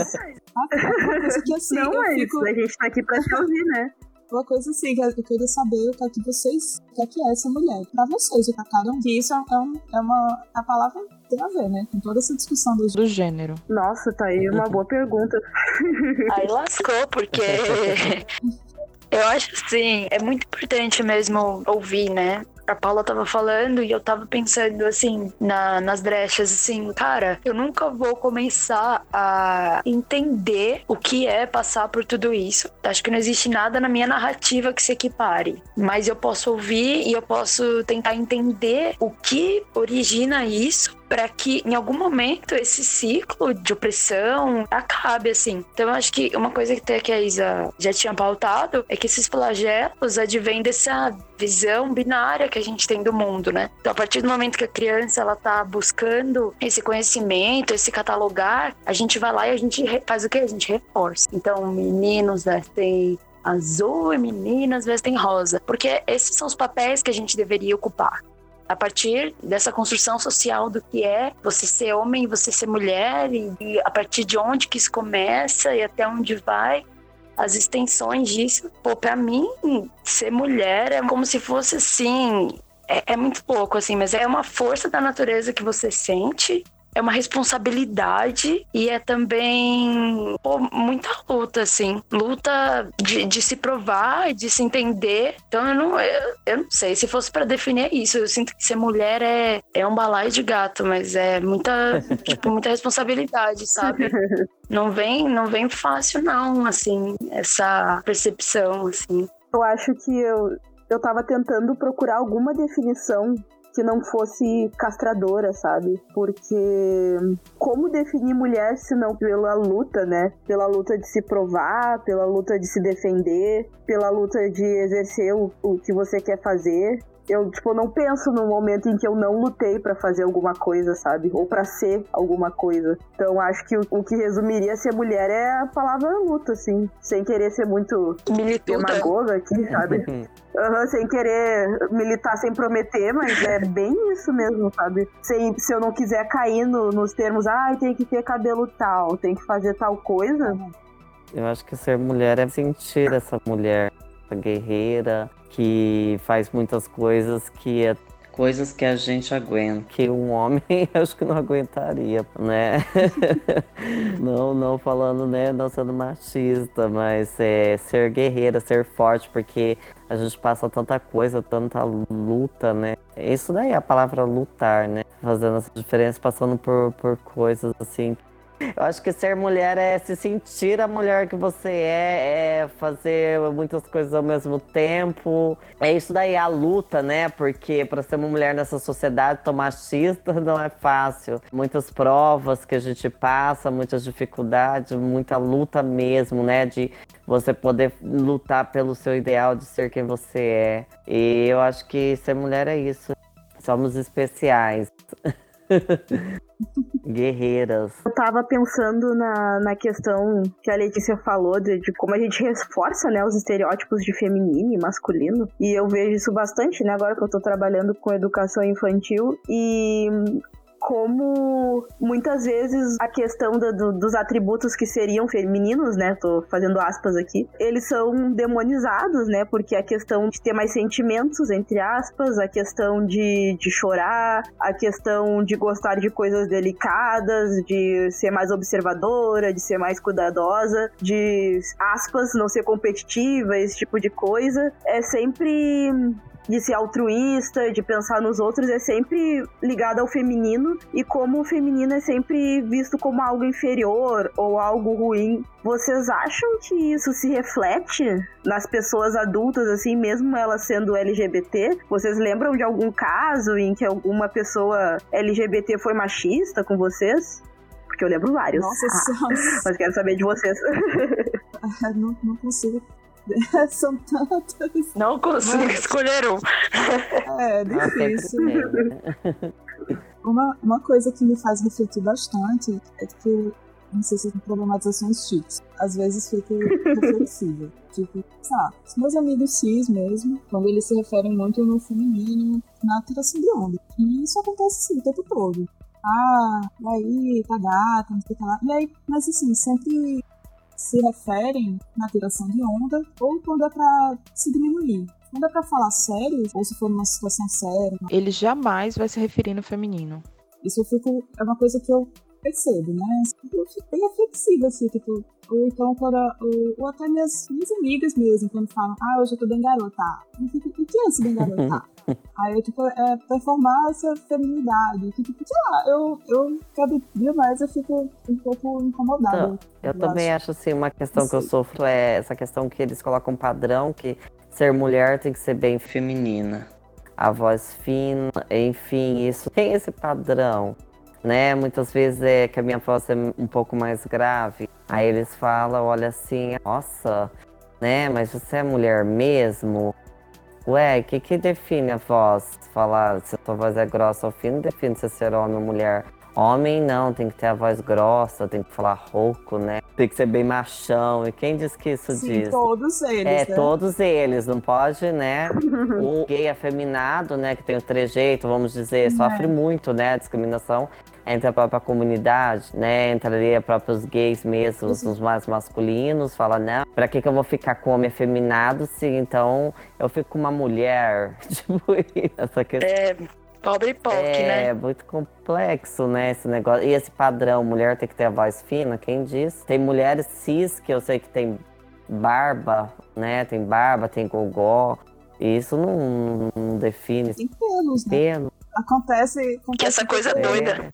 Uma coisa que assim, Não, eu mas fico. a gente tá aqui pra te ouvir, né? Uma coisa assim, que eu queria saber o que é que vocês. O que é que é essa mulher? Pra vocês, pra cada um. Que isso é, um- é uma. A palavra tem a ver, né? Com toda essa discussão do Do gênero. Nossa, tá aí uma boa pergunta. [laughs] Aí lascou, porque [laughs] [laughs] eu acho assim, é muito importante mesmo ouvir, né? A Paula tava falando e eu tava pensando assim, na- nas brechas, assim, cara, eu nunca vou começar a entender o que é passar por tudo isso. Acho que não existe nada na minha narrativa que se equipare. Mas eu posso ouvir e eu posso tentar entender o que origina isso para que em algum momento esse ciclo de opressão acabe assim. Então eu acho que uma coisa que até que a Isa já tinha pautado é que esses flagelos advêm dessa visão binária que a gente tem do mundo, né? Então a partir do momento que a criança ela tá buscando esse conhecimento, esse catalogar, a gente vai lá e a gente faz o quê? A gente reforça. Então meninos vestem azul e meninas vestem rosa, porque esses são os papéis que a gente deveria ocupar a partir dessa construção social do que é você ser homem você ser mulher e, e a partir de onde que isso começa e até onde vai as extensões disso. Pô, pra mim, ser mulher é como se fosse assim. É, é muito louco, assim, mas é uma força da natureza que você sente. É uma responsabilidade e é também pô, muita luta, assim. Luta de, de se provar e de se entender. Então eu não, eu, eu não sei. Se fosse pra definir é isso, eu sinto que ser mulher é, é um balaio de gato, mas é muita, [laughs] tipo, muita responsabilidade, sabe? Não vem, não vem fácil, não, assim, essa percepção, assim. Eu acho que eu, eu tava tentando procurar alguma definição que não fosse castradora, sabe? Porque como definir mulher se não pela luta, né? Pela luta de se provar, pela luta de se defender, pela luta de exercer o, o que você quer fazer. Eu, tipo, não penso no momento em que eu não lutei pra fazer alguma coisa, sabe? Ou pra ser alguma coisa. Então, acho que o, o que resumiria ser mulher é a palavra luta, assim. Sem querer ser muito Milituda. demagoga aqui, sabe? [laughs] Aham, sem querer militar sem prometer, mas é bem isso mesmo, sabe? Sem, se eu não quiser cair no- nos termos, ai, tem que ter cabelo tal, tem que fazer tal coisa. Eu acho que ser mulher é sentir essa mulher, essa guerreira, que faz muitas coisas que é coisas que a gente aguenta, que um homem [laughs] acho que não aguentaria, né? [laughs] não, não falando, né, não sendo machista, mas é ser guerreira, ser forte, porque a gente passa tanta coisa, tanta luta, né? Isso daí é a palavra lutar, né? Fazendo essa diferença, passando por, por coisas assim eu acho que ser mulher é se sentir a mulher que você é, é fazer muitas coisas ao mesmo tempo. É isso daí, a luta, né? Porque para ser uma mulher nessa sociedade tão machista não é fácil. Muitas provas que a gente passa, muitas dificuldades, muita luta mesmo, né? De você poder lutar pelo seu ideal de ser quem você é. E eu acho que ser mulher é isso. Somos especiais. [laughs] Guerreiras. Eu tava pensando na, na questão que a Letícia falou de, de como a gente reforça, né, os estereótipos de feminino e masculino. E eu vejo isso bastante, né, agora que eu tô trabalhando com educação infantil. E como muitas vezes a questão da- do- dos atributos que seriam femininos, né? Tô fazendo aspas aqui, eles são demonizados, né? Porque a questão de ter mais sentimentos, entre aspas, a questão de, de chorar, a questão de gostar de coisas delicadas, de ser mais observadora, de ser mais cuidadosa, de aspas, não ser competitiva, esse tipo de coisa, é sempre de ser altruísta, de pensar nos outros, é sempre ligado ao feminino e como o feminino é sempre visto como algo inferior ou algo ruim. Vocês acham que isso se reflete nas pessoas adultas, assim, mesmo elas sendo LGBT? Vocês lembram de algum caso em que alguma pessoa LGBT foi machista com vocês? Porque eu lembro vários. Nossa Ah, [laughs] senhora. mas quero saber de vocês. [laughs] não, não consigo [laughs] São tantas. Não consigo escolher um. É, Ah, difícil. Uma, uma coisa que me faz refletir bastante é que, não sei se são problematizações chiques, às vezes fico reflexiva. [laughs] Tipo, sabe, os meus amigos cis mesmo, quando eles se referem muito no feminino, na tiração de onda. E isso acontece assim, o tempo todo. Ah, e aí, tá gata, não sei o que lá. E aí, mas assim, sempre se referem na tiração de onda ou quando é pra se diminuir. Quando é pra falar sério, ou se for numa situação séria, Ele jamais vai se referir no feminino. isso eu fico. É uma coisa que eu percebo, né? Eu fico bem reflexiva, assim, tipo. Ou então, quando. a- Ou, ou até minhas, minhas amigas mesmo, quando falam, ah, hoje eu tô bem garota. Eu fico, o que é esse bem garota? [laughs] Aí eu, tipo, é performar essa feminilidade. Que, tipo, sei lá, eu, eu cada dia mais eu fico um pouco incomodada. Eu Eu também acho. acho assim, uma questão que eu sofro é essa questão que eles colocam um padrão que ser mulher tem que ser bem feminina. A voz fina, enfim, isso tem esse padrão, né? Muitas vezes é que a minha voz é um pouco mais grave. Aí eles falam, olha assim, nossa, né? Mas você é mulher mesmo? Ué, o que, que define a voz? Falar se a sua voz é grossa ou fina, define se ser homem ou mulher. Homem não, tem que ter a voz grossa, tem que falar rouco, né? Tem que ser bem machão. E quem diz que isso Sim, diz? todos eles, É, né? todos eles, não pode, né? [laughs] O gay afeminado, né, que tem o trejeito, vamos dizer, sofre muito, né, a discriminação entre a própria comunidade, né, entre ali os próprios gays mesmo, os mais masculinos, fala, não, pra que que eu vou ficar com homem afeminado se então eu fico com uma mulher? [laughs] Tipo, essa questão. É, pobre POC, É né? muito complexo, né, esse negócio. E esse padrão, mulher tem que ter a voz fina, quem diz? Tem mulheres cis que eu sei que tem barba, né, tem barba, tem gogó. E isso não, não define Tem pelos, né? pelo. Acontece, acontece. Que essa coisa com- doida.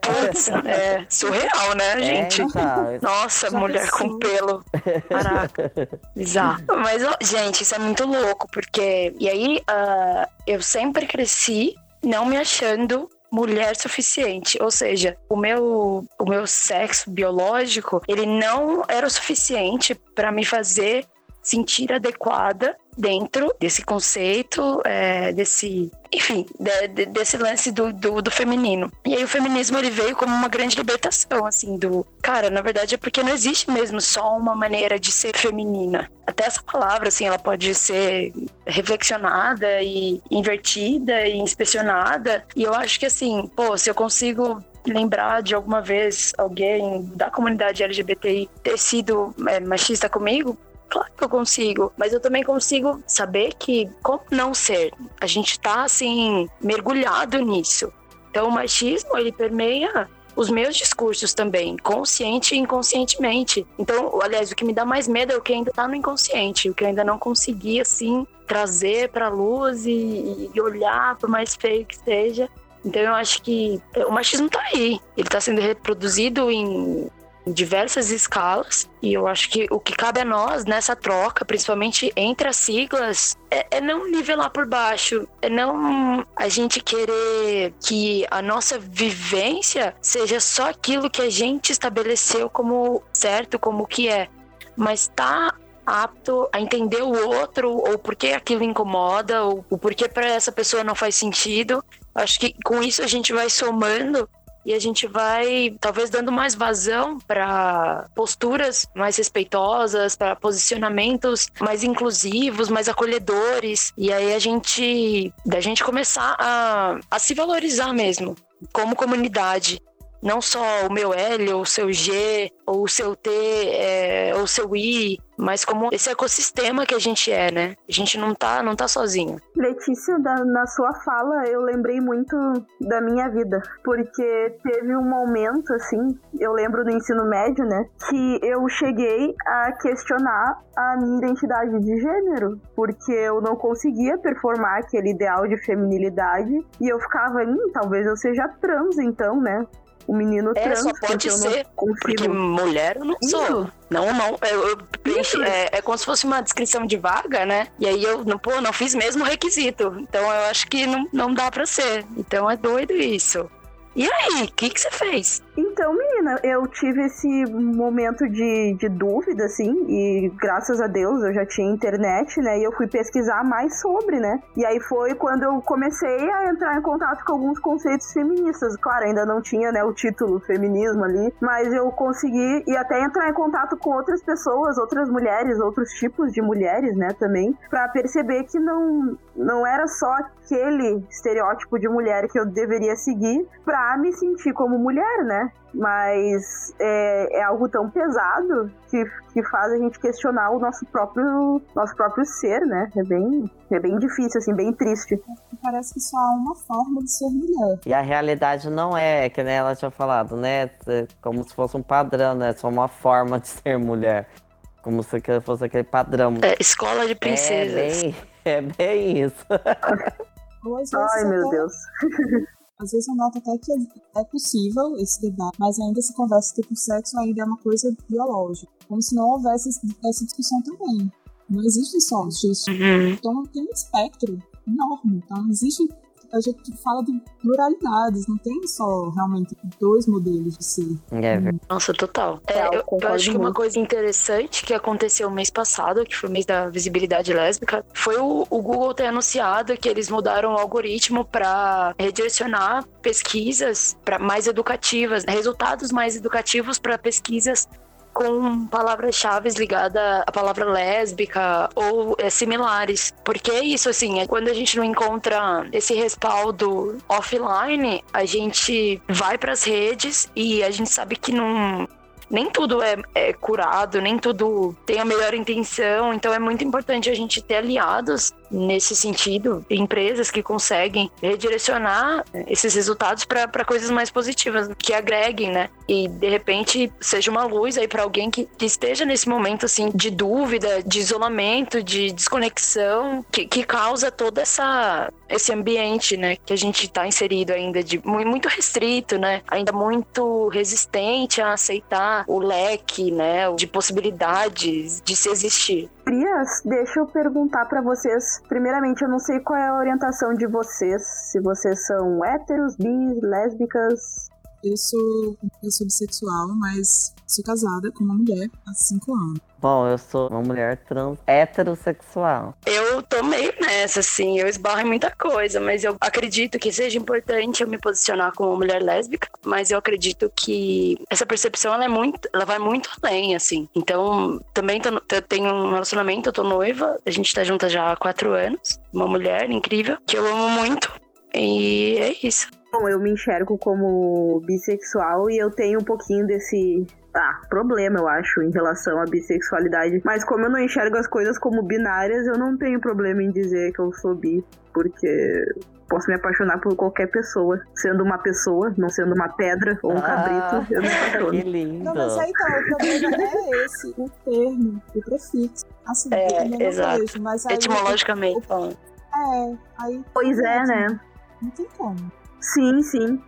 Putz, é surreal, né, gente? É, tá. Nossa, Já mulher pensou? com pelo. Caraca, bizarro. Mas, ó, gente, isso é muito louco, porque. E aí, ah, eu sempre cresci não me achando mulher suficiente. Ou seja, o meu, o meu sexo biológico, ele não era o suficiente para me fazer sentir adequada dentro desse conceito, é, desse, enfim, de- de- desse lance do, do, do feminino. E aí o feminismo ele veio como uma grande libertação, assim, do cara, na verdade é porque não existe mesmo só uma maneira de ser feminina. Até essa palavra, assim, ela pode ser reflexionada e invertida e inspecionada. E eu acho que, assim, pô, se eu consigo lembrar de alguma vez alguém da comunidade LGBTI ter sido é, machista comigo, Claro que eu consigo, mas eu também consigo saber que como não ser? A gente tá assim mergulhado nisso. Então o machismo ele permeia os meus discursos também, consciente e inconscientemente. Então, aliás, o que me dá mais medo é o que ainda tá no inconsciente, o que eu ainda não consegui assim trazer para luz e, e olhar por mais feio que seja. Então eu acho que o machismo tá aí. Ele tá sendo reproduzido em em diversas escalas e eu acho que o que cabe a nós nessa troca, principalmente entre as siglas, é, é não nivelar por baixo, é não a gente querer que a nossa vivência seja só aquilo que a gente estabeleceu como certo, como que é, mas tá apto a entender o outro ou por que aquilo incomoda ou o porquê para essa pessoa não faz sentido. Acho que com isso a gente vai somando e a gente vai talvez dando mais vazão para posturas mais respeitosas, para posicionamentos mais inclusivos, mais acolhedores. E aí a gente da gente começar a, a se valorizar mesmo como comunidade. Não só o meu L, ou o seu G, ou o seu T, é, ou o seu I, mas como esse ecossistema que a gente é, né? A gente não tá, não tá sozinho. Letícia, da- na sua fala, eu lembrei muito da minha vida. Porque teve um momento, assim, eu lembro no ensino médio, né? Que eu cheguei a questionar a minha identidade de gênero. Porque eu não conseguia performar aquele ideal de feminilidade. E eu ficava, hum, talvez eu seja trans, então, né? O menino É, trans, só pode ser. Porque mulher eu não sou. Isso. Não, não. Eu, eu preenchi- é, é como se fosse uma descrição de vaga, né? E aí eu não, pô, não fiz mesmo o requisito. Então eu acho que não, não dá pra ser. Então é doido isso. E aí, o que, você fez? Então, menina, eu tive esse momento de, de dúvida, assim, e graças a Deus eu já tinha internet, né? E eu fui pesquisar mais sobre, né? E aí foi quando eu comecei a entrar em contato com alguns conceitos feministas. Claro, ainda não tinha, né, o título feminismo ali, mas eu consegui e até entrar em contato com outras pessoas, outras mulheres, outros tipos de mulheres, né, também, para perceber que não não era só aquele estereótipo de mulher que eu deveria seguir para me sentir como mulher, né? Mas é, é, algo tão pesado que, que faz a gente questionar o nosso próprio, nosso próprio ser, né? É bem, é bem difícil, assim, bem triste. Parece que só há uma forma de ser mulher. E a realidade não é, que nem ela tinha falado, né? Como se fosse um padrão, né? Só uma forma de ser mulher. Como se fosse aquele padrão. É, escola de princesas. É bem, [laughs] é bem isso. [laughs] Ai, meu Deus. Às vezes eu noto até que é possível esse debate, mas ainda se conversa que o sexo ainda é uma coisa biológica. Como se não houvesse essa discussão também. Não existe só isso. Uhum. Então tem um espectro enorme. Então existe a gente fala de pluralidades, não tem só realmente dois modelos de ser. É Nossa, total. É, eu, eu, acho que uma coisa interessante que aconteceu mês passado, que foi o mês da visibilidade lésbica, foi o, o Google ter anunciado que eles mudaram o algoritmo para redirecionar pesquisas para mais educativas, resultados mais educativos para pesquisas com palavras-chave ligadas à palavra lésbica ou é, similares. Porque é isso, assim, é quando a gente não encontra esse respaldo offline, a gente vai para as redes e a gente sabe que não nem tudo é, é, curado, nem tudo tem a melhor intenção. Então é muito importante a gente ter aliados nesse sentido, empresas que conseguem redirecionar esses resultados para coisas mais positivas, que agreguem, né? E de repente seja uma luz aí para alguém que, que, esteja nesse momento assim de dúvida, de isolamento, de desconexão, que, que causa toda essa esse ambiente, né, que a gente está inserido ainda de muito restrito, né, ainda muito resistente a aceitar o leque, né, de possibilidades de se existir. Prias, deixa eu perguntar para vocês. Primeiramente, eu não sei qual é a orientação de vocês. Se vocês são héteros, bis, lésbicas. Eu sou, eu sou bissexual, mas sou casada com uma mulher há cinco anos. Bom, eu sou uma mulher trans heterossexual. Eu tô meio nessa, assim, eu esbarro em muita coisa, mas eu acredito que seja importante eu me posicionar como uma mulher lésbica, mas eu acredito que essa percepção ela é muito, ela vai muito além, assim. Então, também tô, tenho um relacionamento, eu tô noiva, a gente tá junta já há quatro anos, uma mulher incrível, que eu amo muito. E é isso. Bom, eu me enxergo como bissexual e eu tenho um pouquinho desse ah, problema, eu acho, em relação à bissexualidade. Mas como eu não enxergo as coisas como binárias, eu não tenho problema em dizer que eu sou bi, porque posso me apaixonar por qualquer pessoa, sendo uma pessoa, não sendo uma pedra ou um ah, cabrito, eu me [laughs] apaixono. Que lindo. Não, mas aí tá, o problema é esse, o termo, o prefixo. Assim, é, exato. Vejo, mas aí, Etimologicamente. É, aí... Pois é, né? Não tem como. Sim, sim.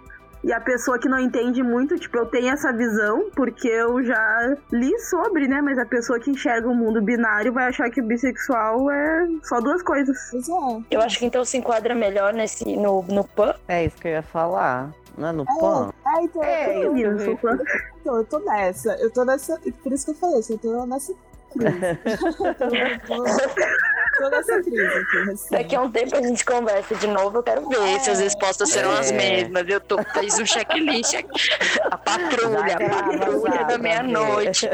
E a pessoa que não entende muito, tipo, eu tenho essa visão porque eu já li sobre, né? Mas a pessoa que enxerga o mundo binário vai achar que o bissexual é só duas coisas. Pois é. Eu acho que então se enquadra melhor nesse no, no PAN. É isso que eu ia falar. Não é no é, PAN? É, então, é, eu, eu, eu, tô, eu tô nessa. Eu tô nessa. Por isso que eu falei, eu tô nessa [laughs] [laughs] Toda essa crise aqui. Assim. Daqui a um tempo a gente conversa de novo. Eu quero ver é, se as respostas serão é. as mesmas. Eu tô, fiz um checklist aqui. A patrulha, a patrulha da meia-noite.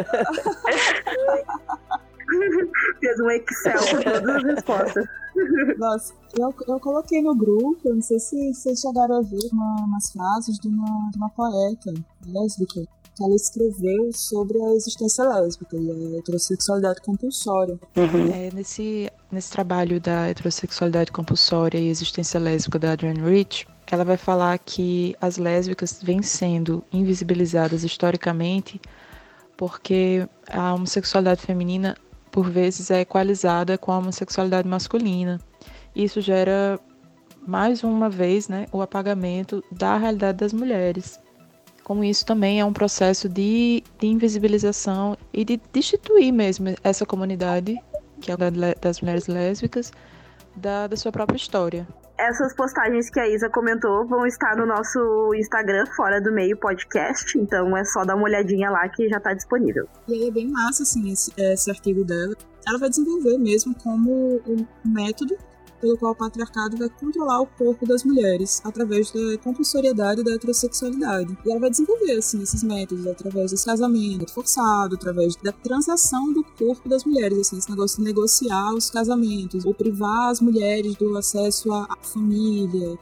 Fez um Excel com todas as respostas. Nossa, eu, eu coloquei no grupo, eu não sei se vocês chegaram a ver uma, umas frases de uma, de uma poeta lésbica que ela escreveu sobre a existência lésbica e a heterossexualidade compulsória. Uhum. É, nesse, nesse trabalho da heterossexualidade compulsória e existência lésbica da Adrienne Rich, ela vai falar que as lésbicas vêm sendo invisibilizadas historicamente porque a homossexualidade feminina, por vezes, é equalizada com a homossexualidade masculina. Isso gera, mais uma vez, né, o apagamento da realidade das mulheres como isso também é um processo de, de invisibilização e de destituir mesmo essa comunidade, que é a das mulheres lésbicas, da, da sua própria história. essas postagens que a Isa comentou vão estar no nosso Instagram, Fora do Meio Podcast. Então é só dar uma olhadinha lá que já tá disponível. E aí é bem massa, assim, esse, esse artigo dela. Ela vai desenvolver mesmo como um método pelo qual o patriarcado vai controlar o corpo das mulheres através da compulsoriedade da heterossexualidade. E ela vai desenvolver assim, esses métodos através desse casamento forçado, através da transação do corpo das mulheres, assim, esse negócio de negociar os casamentos, ou privar as mulheres do acesso à família,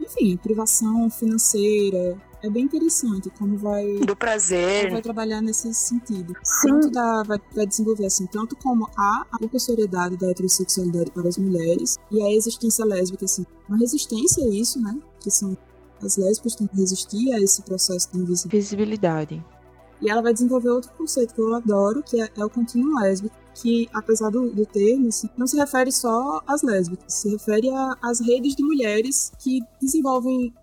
enfim, privação financeira, é bem interessante como vai do prazer. vai trabalhar nesse sentido. Sim. tanto da, vai, vai desenvolver assim tanto como a compulsoriedade da heterossexualidade para as mulheres e a existência lésbica assim. Uma resistência a isso né? Que são as lésbicas têm que resistir a esse processo de invisibilidade e ela vai desenvolver outro conceito que eu adoro que é, é o contínuo lésbico que, apesar do, do termo, assim, não se refere só às lésbicas, se refere às redes de mulheres que desenvolvem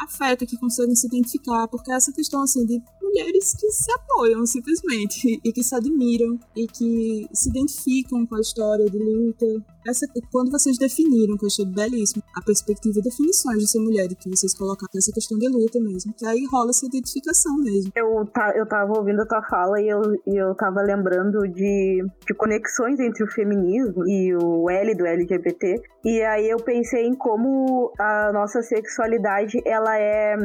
afeto, que conseguem se identificar, porque essa questão assim de mulheres que se apoiam simplesmente e que se admiram e que se identificam com a história de luta. Essa, quando vocês definiram, que eu achei belíssimo, a perspectiva e definições de ser mulher, e que vocês colocaram essa questão de luta mesmo, que aí rola essa identificação mesmo. Eu, tá, eu tava ouvindo a tua fala e eu, e eu tava lembrando de, de conexões entre o feminismo e o L do LGBT, e aí eu pensei em como a nossa sexualidade, ela é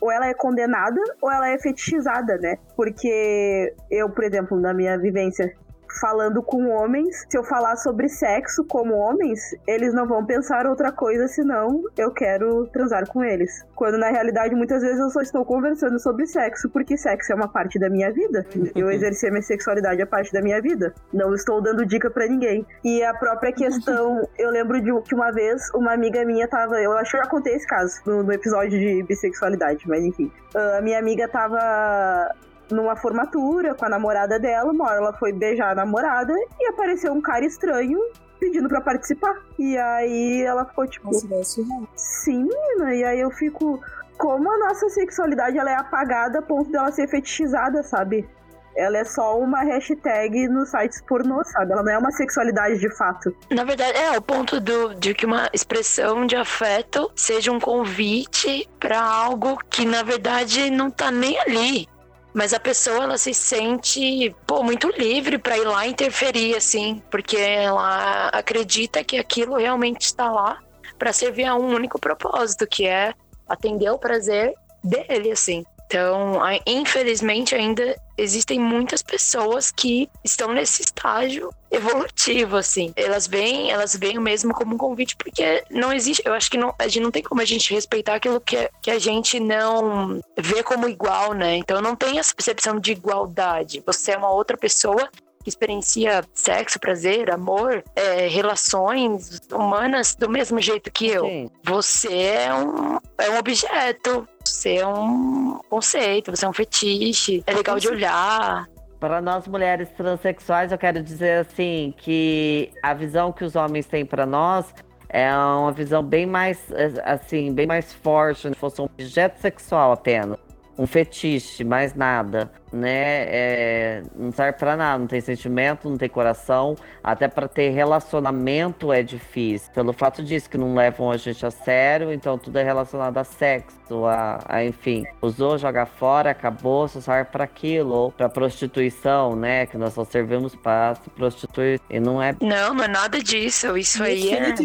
ou ela é condenada ou ela é fetichizada, né? Porque eu, por exemplo, na minha vivência falando com homens, se eu falar sobre sexo como homens, eles não vão pensar outra coisa senão eu quero transar com eles. Quando na realidade muitas vezes eu só estou conversando sobre sexo porque sexo é uma parte da minha vida. Eu [laughs] exercer minha sexualidade é parte da minha vida. Não estou dando dica para ninguém. E a própria questão, eu lembro de que uma vez uma amiga minha tava, eu acho que eu já contei esse caso no, no episódio de bissexualidade, mas enfim. A minha amiga tava numa formatura com a namorada dela. Uma hora ela foi beijar a namorada e apareceu um cara estranho pedindo para participar. E aí ela ficou tipo. Nossa, Sim, menina. E aí eu fico. Como a nossa sexualidade ela é apagada a ponto dela ser fetichizada, sabe? Ela é só uma hashtag nos sites pornô, sabe? Ela não é uma sexualidade de fato. Na verdade, é o ponto do, de que uma expressão de afeto seja um convite para algo que, na verdade, não tá nem ali. Mas a pessoa, ela se sente, pô, muito livre para ir lá interferir, assim, porque ela acredita que aquilo realmente está lá para servir a um único propósito, que é atender o prazer dele, assim. Então, infelizmente, ainda existem muitas pessoas que estão nesse estágio evolutivo, assim. Elas veem, elas o mesmo como um convite, porque não existe. Eu acho que não, a gente não tem como a gente respeitar aquilo que, que a gente não vê como igual, né? Então não tem essa percepção de igualdade. Você é uma outra pessoa que experiencia sexo, prazer, amor, é, relações humanas do mesmo jeito que eu. Sim. Você é um, é um objeto, você é um conceito, você é um fetiche, é legal de olhar. Para nós mulheres transexuais, eu quero dizer assim que a visão que os homens têm para nós é uma visão bem mais assim, bem mais forte, se fosse um objeto sexual apenas, um fetiche, mais nada né? É, não serve para nada, não tem sentimento, não tem coração. Até para ter relacionamento é difícil. Pelo fato disso que não levam a gente a sério, então tudo é relacionado a sexo, a, a enfim. Usou, joga fora, acabou, só serve para aquilo. Ou para prostituição, né? Que nós só servimos para se prostituir. E não é. Não, não é nada disso. Isso aí é. [laughs]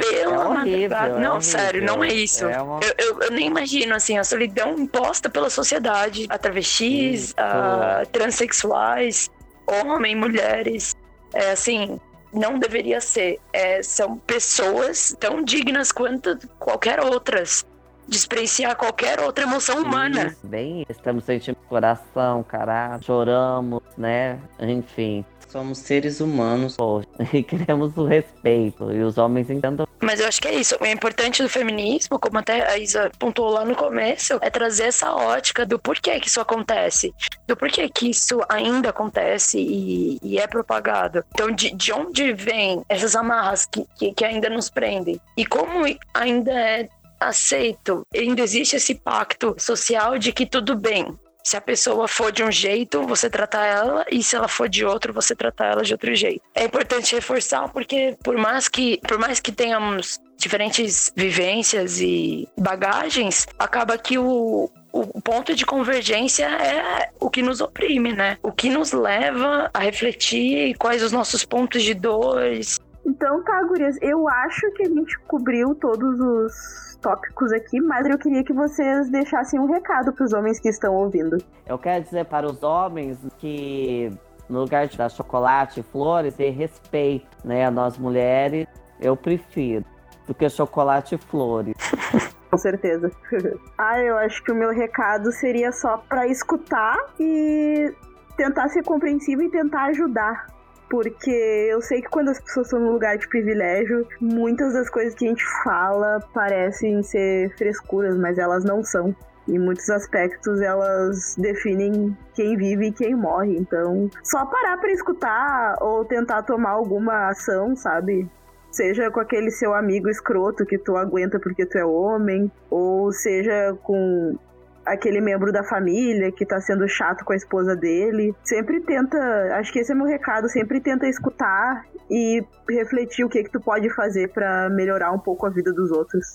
Pelo É horrível, amor de Deus. é Não, horrível. sério, não é isso. É uma- Eu, eu, eu nem imagino, assim, a solidão imposta pela sociedade a travestis, Isso. a transexuais, homens, mulheres. É, assim, não deveria ser. É, são pessoas tão dignas quanto qualquer outras. Despreciar qualquer outra emoção humana. Isso, bem, estamos sentindo coração, caralho, choramos, né? Enfim. Somos seres humanos, [laughs] e queremos o respeito. E os homens entendam. Mas eu acho que é isso. O importante do feminismo, como até a Isa pontuou lá no começo, é trazer essa ótica do porquê que isso acontece, do porquê que isso ainda acontece e, e é propagado. Então, de, de onde vêm essas amarras que, que, que ainda nos prendem? E como ainda é aceito, ainda existe esse pacto social de que tudo bem. Se a pessoa for de um jeito, você tratar ela, e se ela for de outro, você tratar ela de outro jeito. É importante reforçar porque por mais que, por mais que tenhamos diferentes vivências e bagagens, acaba que o, o ponto de convergência é o que nos oprime, né? O que nos leva a refletir quais os nossos pontos de dores. Então tá, gurias, eu acho que a gente cobriu todos os tópicos aqui, mas eu queria que vocês deixassem um recado para os homens que estão ouvindo. Eu quero dizer para os homens que no lugar de dar chocolate e flores, ter respeito, né? A nós mulheres, eu prefiro do que chocolate e flores. [laughs] Com certeza. [laughs] ah, eu acho que o meu recado seria só para escutar e tentar ser compreensivo e tentar ajudar. Porque eu sei que quando as pessoas estão no lugar de privilégio, muitas das coisas que a gente fala parecem ser frescuras, mas elas não são. Em muitos aspectos, elas definem quem vive e quem morre. Então, só parar para escutar ou tentar tomar alguma ação, sabe? Seja com aquele seu amigo escroto que tu aguenta porque tu é homem, ou seja com aquele membro da família que tá sendo chato com a esposa dele. Sempre tenta, acho que esse é meu recado, sempre tenta escutar e refletir o que que tu pode fazer para melhorar um pouco a vida dos outros.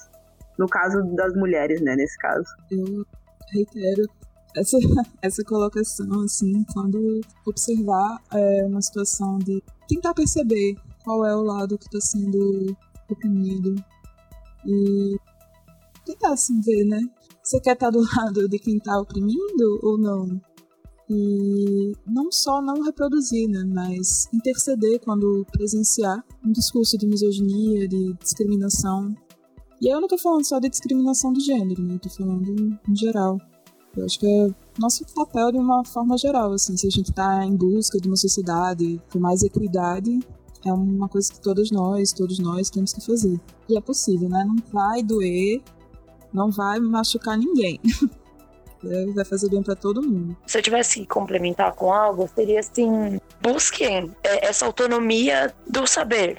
No caso das mulheres, né, nesse caso. Eu reitero essa, [laughs] essa colocação, assim, quando observar é, uma situação de tentar perceber qual é o lado que está sendo oprimido e tentar assim ver, né? Você quer estar do [laughs] lado de quem está oprimindo ou não? E não só não reproduzir, né, mas interceder quando presenciar um discurso de misoginia, de discriminação. E aí eu não estou falando só de discriminação de gênero, né, eu falando em geral. Eu acho que é nosso papel de uma forma geral, assim, se a gente está em busca de uma sociedade com mais equidade, é uma coisa que todos nós, todos nós temos que fazer. E é possível, né? Não vai doer, não vai machucar ninguém. [laughs] Vai fazer bem para todo mundo. Se eu tivesse que complementar com algo, seria assim: busquem é, essa autonomia do saber.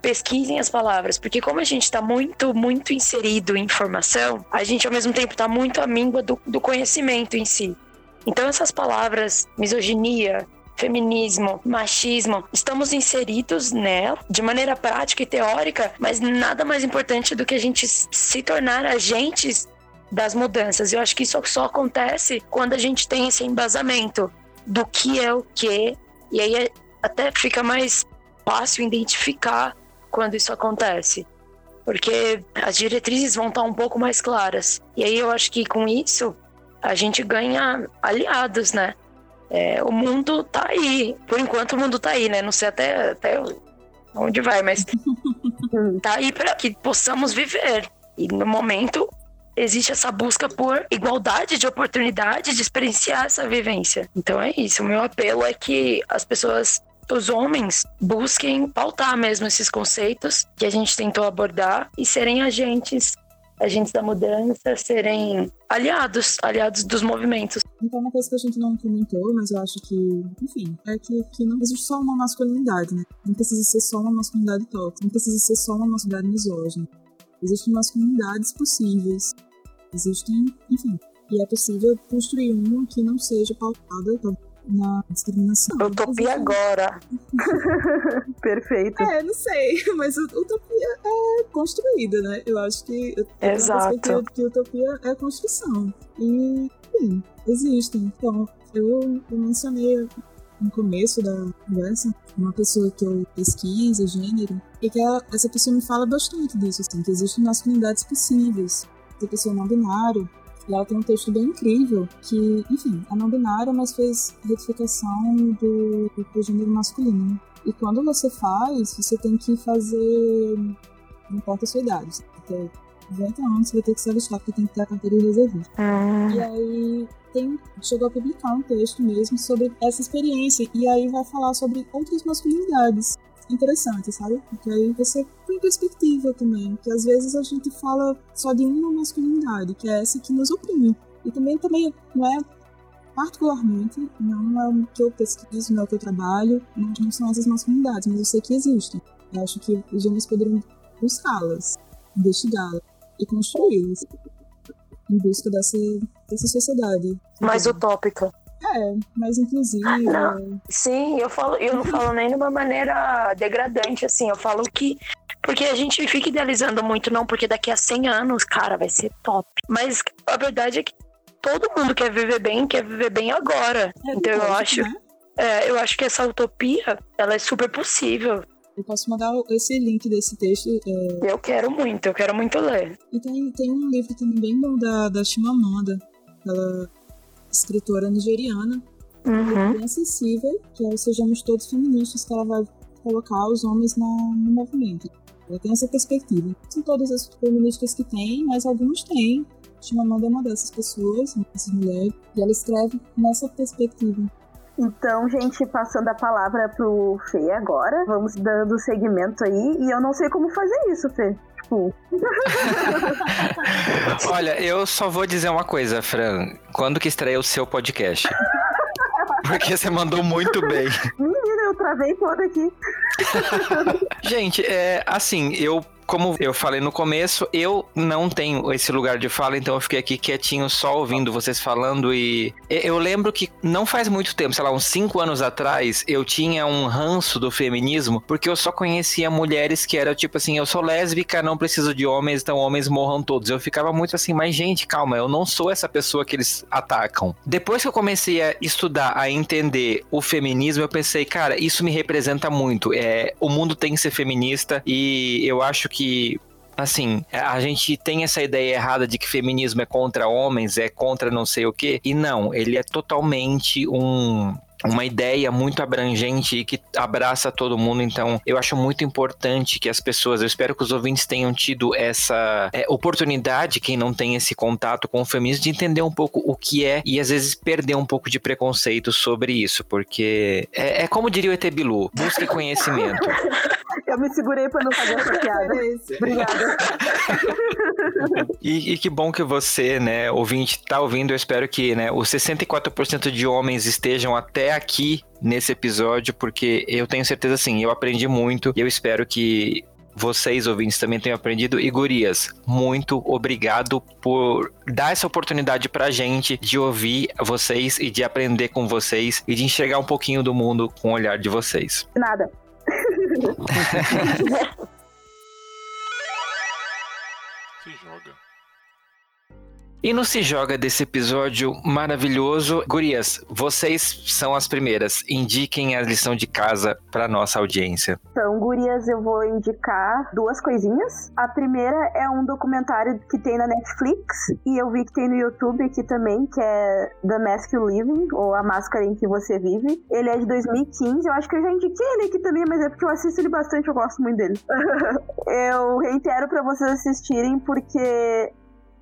Pesquisem as palavras, porque como a gente está muito, muito inserido em informação, a gente ao mesmo tempo está muito à míngua do, do conhecimento em si. Então essas palavras, misoginia, feminismo, machismo, estamos inseridos nela de maneira prática e teórica, mas nada mais importante do que a gente se tornar agentes das mudanças. Eu acho que isso só acontece quando a gente tem esse embasamento do que é o que, e aí é, até fica mais fácil identificar quando isso acontece. Porque as diretrizes vão estar um pouco mais claras. E aí eu acho que com isso a gente ganha aliados, né? É, o mundo tá aí. Por enquanto o mundo tá aí, né? Não sei até, até onde vai, mas [laughs] tá aí para que possamos viver. E no momento existe essa busca por igualdade de oportunidade de experienciar essa vivência. Então é isso. O meu apelo é que as pessoas os homens busquem pautar mesmo esses conceitos que a gente tentou abordar e serem agentes agentes da mudança serem aliados, aliados dos movimentos. Então, uma coisa que a gente não comentou, mas eu acho que, enfim, é que, que não existe só uma masculinidade, né? Não precisa ser só uma masculinidade tóxica, não precisa ser só uma masculinidade misógina. Existem masculinidades possíveis, existem, enfim, e é possível construir uma que não seja pautada na discriminação. Utopia agora. [laughs] Perfeito. É, não sei, [laughs] mas utopia é construída, né? Eu acho que Exato. eu que utopia é construção. E, enfim, existem. Então, eu, eu mencionei no começo da conversa uma pessoa que eu pesquiso, gênero, e que ela, essa pessoa me fala bastante disso, assim, que existem masculinidades possíveis, de pessoa não binária, e ela tem um texto bem incrível que, enfim, é não binária, mas fez retificação do, do gênero masculino. E quando você faz, você tem que fazer. Não importa a sua idade. Você tem 90 anos, você vai ter que se alistar, porque tem que ter a carteira de reservista. Ah. E aí tem, chegou a publicar um texto mesmo sobre essa experiência. E aí vai falar sobre outras masculinidades interessante, sabe? Porque aí você tem perspectiva também, que às vezes a gente fala só de uma masculinidade, que é essa que nos oprime. E também, também não é particularmente, não é o que eu pesquiso, não é o que eu trabalho, não, não são essas masculinidades, mas eu sei que existem. Eu acho que os homens poderiam buscá-las, investigá-las e construí-las em busca dessa, dessa sociedade. Mais utópica. É, mais inclusiva. Não, sim, eu falo, eu não falo nem de uma maneira degradante, assim, eu falo que Porque a gente fica idealizando muito, não, porque daqui a 100 anos, cara, vai ser top. Mas a verdade é que todo mundo quer viver bem, quer viver bem agora. É então eu acho. Né? É, eu acho que essa utopia, ela é super possível. Eu posso mandar esse link desse texto. É... Eu quero muito, eu quero muito ler. E tem, tem um livro também bem bom da, da Chimamanda, ela escritora nigeriana. Uhum. bem acessível, que é o Sejamos Todos Feministas, que ela vai colocar os homens na, no movimento. Ela tem essa perspectiva. São todas as feministas que tem, mas alguns têm. Chimamanda é uma dessas pessoas, dessas mulheres, e ela escreve nessa perspectiva. Então, gente, passando a palavra pro Fê agora, vamos dando segmento aí, e eu não sei como fazer isso, Fê. [laughs] Olha, eu só vou dizer uma coisa, Fran. Quando que estreia o seu podcast? Porque você mandou muito bem. Menina, eu travei todo aqui. [laughs] Gente, é assim, eu como eu falei no começo, eu não tenho esse lugar de fala, então eu fiquei aqui quietinho só ouvindo vocês falando e eu lembro que não faz muito tempo, sei lá, uns cinco anos atrás, eu tinha um ranço do feminismo porque eu só conhecia mulheres que eram tipo assim, eu sou lésbica, não preciso de homens, então homens morram todos. Eu ficava muito assim, mas gente, calma, eu não sou essa pessoa que eles atacam. Depois que eu comecei a estudar, a entender o feminismo, eu pensei, cara, isso me representa muito. É, o mundo tem que ser feminista e eu acho que que assim, a gente tem essa ideia errada de que feminismo é contra homens, é contra não sei o quê, e não, ele é totalmente um uma ideia muito abrangente e que abraça todo mundo. Então, eu acho muito importante que as pessoas, eu espero que os ouvintes tenham tido essa é, oportunidade, quem não tem esse contato com o feminismo, de entender um pouco o que é e às vezes perder um pouco de preconceito sobre isso, porque é, é como diria o ET Bilu, busque conhecimento. [laughs] Eu me segurei para não fazer essa piada. Obrigada. e, e, que bom que você, né, ouvinte, tá ouvindo. Eu espero que né, os 64% de homens estejam até aqui nesse episódio, porque eu tenho certeza, assim, eu aprendi muito e eu espero que vocês, ouvintes, também tenham aprendido. E gurias, muito obrigado por dar essa oportunidade pra gente de ouvir vocês e de aprender com vocês e de enxergar um pouquinho do mundo com o olhar de vocês. Nada. 確かに。[laughs] E no Se Joga desse episódio maravilhoso, Gurias, vocês são as primeiras. Indiquem a lição de casa para nossa audiência. Então, Gurias, eu vou indicar duas coisinhas. A primeira é um documentário que tem na Netflix e eu vi que tem no YouTube aqui também, que é The Mask You Living, ou A Máscara em que Você Vive. Ele é de 2015, eu acho que eu já indiquei ele aqui também, mas é porque eu assisto ele bastante, eu gosto muito dele. [laughs] eu reitero para vocês assistirem porque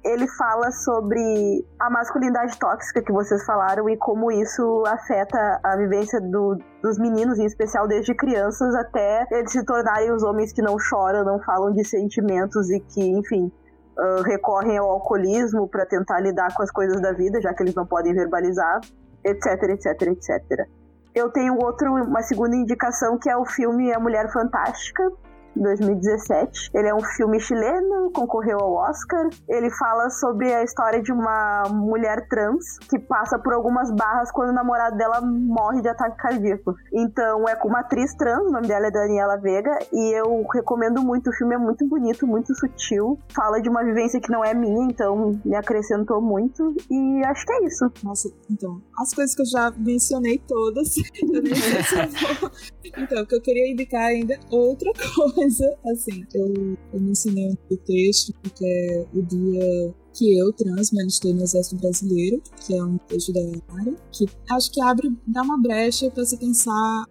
ele fala sobre a masculinidade tóxica que vocês falaram e como isso afeta a vivência do, dos meninos, em especial desde crianças até eles se tornarem os homens que não choram, não falam de sentimentos e que, enfim, uh, recorrem ao alcoolismo para tentar lidar com as coisas da vida, já que eles não podem verbalizar, etc, etc, etc. Eu tenho outro, uma segunda indicação que é o filme A Mulher Fantástica, 2017. Ele é um filme chileno, concorreu ao Oscar. Ele fala sobre a história de uma mulher trans que passa por algumas barras quando o namorado dela morre de ataque cardíaco. Então é com uma atriz trans, o nome dela é Daniela Vega, e eu recomendo muito. O filme é muito bonito, muito sutil. Fala de uma vivência que não é minha, então me acrescentou muito. E acho que é isso. Nossa, então, as coisas que eu já mencionei todas, eu nem sei se eu vou... Então, o que eu queria indicar ainda outra coisa coisa, assim, eu, eu mencionei um texto que é o dia que eu, trans, me alistei no Exército Brasileiro, que é um texto da área, que acho que abre, dá uma brecha para se pensar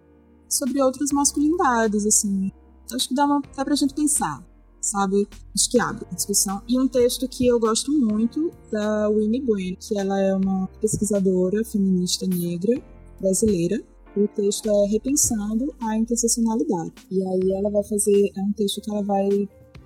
sobre outras masculinidades, assim. Acho que dá, uma, dá pra gente pensar, sabe? Acho que abre a discussão. E um texto que eu gosto muito, da Winnie Bueno, que ela é uma pesquisadora feminista negra brasileira, o texto é Repensando a Interseccionalidade. E aí ela vai fazer, é um texto que ela vai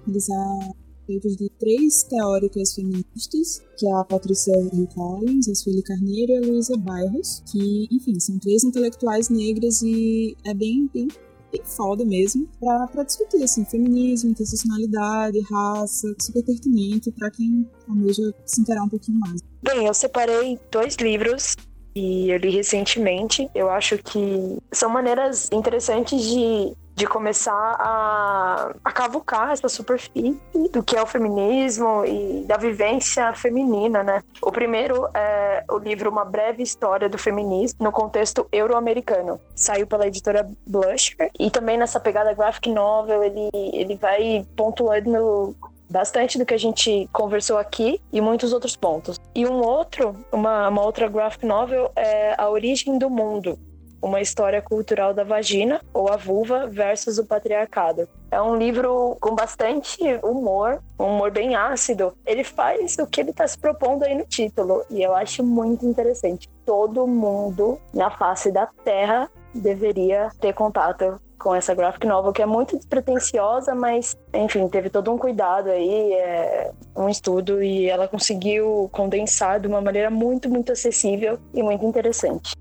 utilizar feitos de três teóricas feministas, que é a Patrícia Hill Collins, a Sueli Carneiro e a Luísa Bairros, que, enfim, são três intelectuais negras e é bem, bem, bem foda mesmo para discutir, assim, feminismo, interseccionalidade, raça, super pertinente para quem almeja se interar um pouquinho mais. Bem, eu separei dois livros e eu li recentemente. Eu acho que são maneiras interessantes de de começar a, a cavucar essa superfície do que é o feminismo e da vivência feminina, né? O primeiro é o livro Uma Breve História do Feminismo no contexto euro-americano. Saiu pela editora Blusher e também nessa pegada graphic novel ele, ele vai pontuando bastante do que a gente conversou aqui e muitos outros pontos. E um outro, uma, uma outra graphic novel é A Origem do Mundo, uma história cultural da vagina ou a vulva versus o patriarcado. É um livro com bastante humor, um humor bem ácido. Ele faz o que ele está se propondo aí no título e eu acho muito interessante. Todo mundo na face da Terra deveria ter contato com essa graphic novel, que é muito despretensiosa, mas, enfim, teve todo um cuidado aí, é, um estudo, e ela conseguiu condensar de uma maneira muito, muito acessível e muito interessante.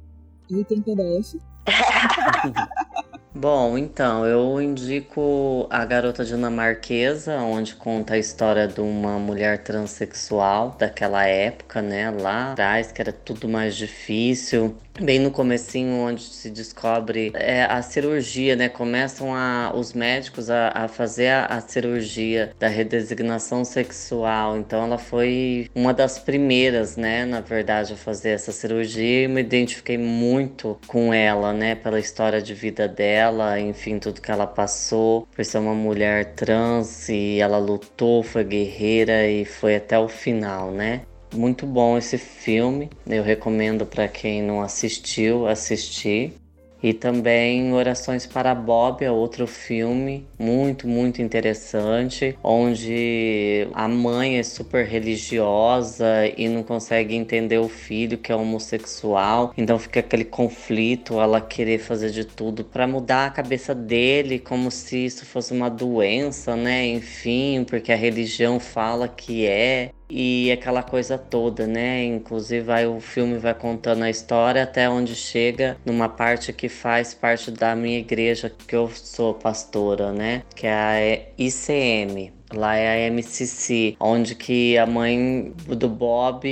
E tem PDF? [laughs] Bom, então, eu indico A Garota Dinamarquesa, onde conta a história de uma mulher transexual daquela época, né, lá atrás, que era tudo mais difícil bem no comecinho onde se descobre é, a cirurgia, né? Começam a, os médicos a, a fazer a, a, cirurgia da redesignação sexual. Então ela foi uma das primeiras, né? Na verdade, a fazer essa cirurgia e me identifiquei muito com ela, né? Pela história de vida dela, enfim, tudo que ela passou, por ser uma mulher trans e ela lutou, foi guerreira e foi até o final, né? Muito bom esse filme, eu recomendo para quem não assistiu assistir. E também Orações para Bob é outro filme muito, muito interessante, onde a mãe é super religiosa e não consegue entender o filho que é homossexual, então fica aquele conflito, ela querer fazer de tudo para mudar a cabeça dele, como se isso fosse uma doença, né? Enfim, porque a religião fala que é e aquela coisa toda, né? Inclusive vai, o filme vai contando a história até onde chega numa parte que faz parte da minha igreja que eu sou pastora, né? Que é a ICM, Lá é a MCC, onde que a mãe do Bob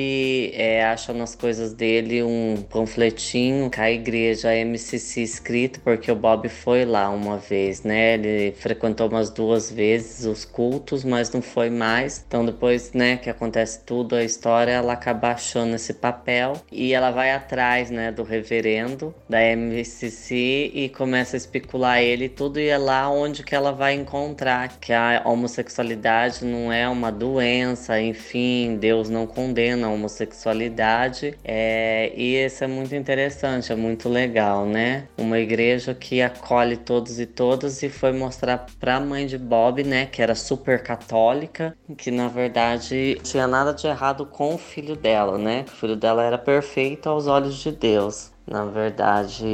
é, acha nas coisas dele um panfletinho com a igreja a MCC escrito, porque o Bob foi lá uma vez, né? Ele frequentou umas duas vezes os cultos, mas não foi mais. Então depois, né, que acontece tudo, a história, ela acaba achando esse papel e ela vai atrás, né, do reverendo da MCC e começa a especular ele tudo e é lá onde que ela vai encontrar que a homossexualidade homossexualidade não é uma doença, enfim, Deus não condena a homossexualidade. É, e isso é muito interessante, é muito legal, né? Uma igreja que acolhe todos e todas e foi mostrar para a mãe de Bob, né, que era super católica, que na verdade tinha nada de errado com o filho dela, né? O filho dela era perfeito aos olhos de Deus. Na verdade,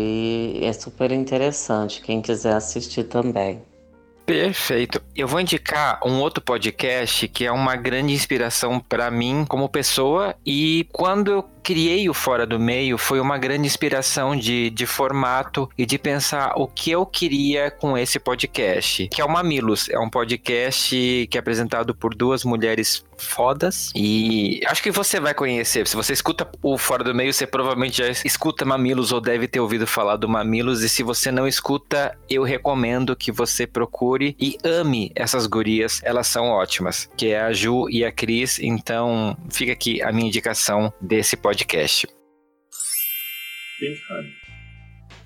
é super interessante. Quem quiser assistir também. Perfeito. Eu vou indicar um outro podcast que é uma grande inspiração para mim como pessoa e quando eu criei o Fora do Meio foi uma grande inspiração de, de formato e de pensar o que eu queria com esse podcast, que é o Mamilos. É um podcast que é apresentado por duas mulheres fodas e acho que você vai conhecer. Se você escuta o Fora do Meio, você provavelmente já escuta Mamilos ou deve ter ouvido falar do Mamilos e se você não escuta, eu recomendo que você procure e ame essas gurias. Elas são ótimas, que é a Ju e a Cris. Então, fica aqui a minha indicação desse podcast podcast. Pink Honey.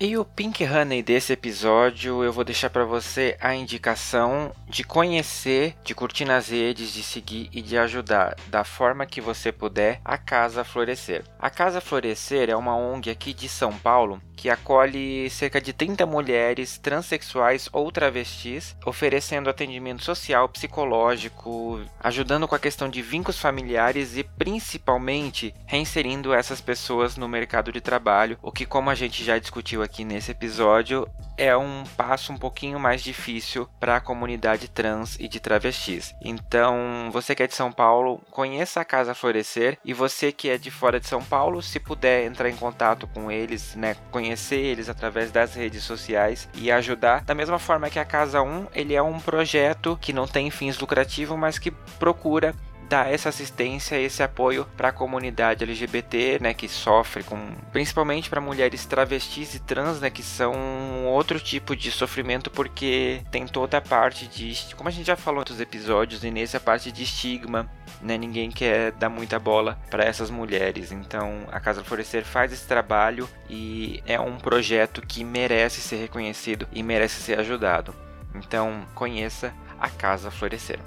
E o Pink Honey desse episódio, eu vou deixar para você a indicação de conhecer, de curtir nas redes, de seguir e de ajudar da forma que você puder a Casa Florescer. A Casa Florescer é uma ONG aqui de São Paulo que acolhe cerca de 30 mulheres transexuais ou travestis, oferecendo atendimento social, psicológico, ajudando com a questão de vínculos familiares e principalmente reinserindo essas pessoas no mercado de trabalho, o que como a gente já discutiu aqui nesse episódio, é um passo um pouquinho mais difícil para a comunidade trans e de travestis. Então, você que é de São Paulo, conheça a Casa Florescer e você que é de fora de São Paulo, se puder entrar em contato com eles, né, conhecer eles através das redes sociais e ajudar. Da mesma forma que a Casa 1, ele é um projeto que não tem fins lucrativos, mas que procura dar essa assistência, esse apoio para a comunidade LGBT, né, que sofre com, principalmente para mulheres travestis e trans, né, que são outro tipo de sofrimento porque tem toda a parte de, como a gente já falou em outros episódios, e nesse a parte de estigma, né, ninguém quer dar muita bola para essas mulheres. Então, a Casa Florescer faz esse trabalho e é um projeto que merece ser reconhecido e merece ser ajudado. Então, conheça a Casa Florescer.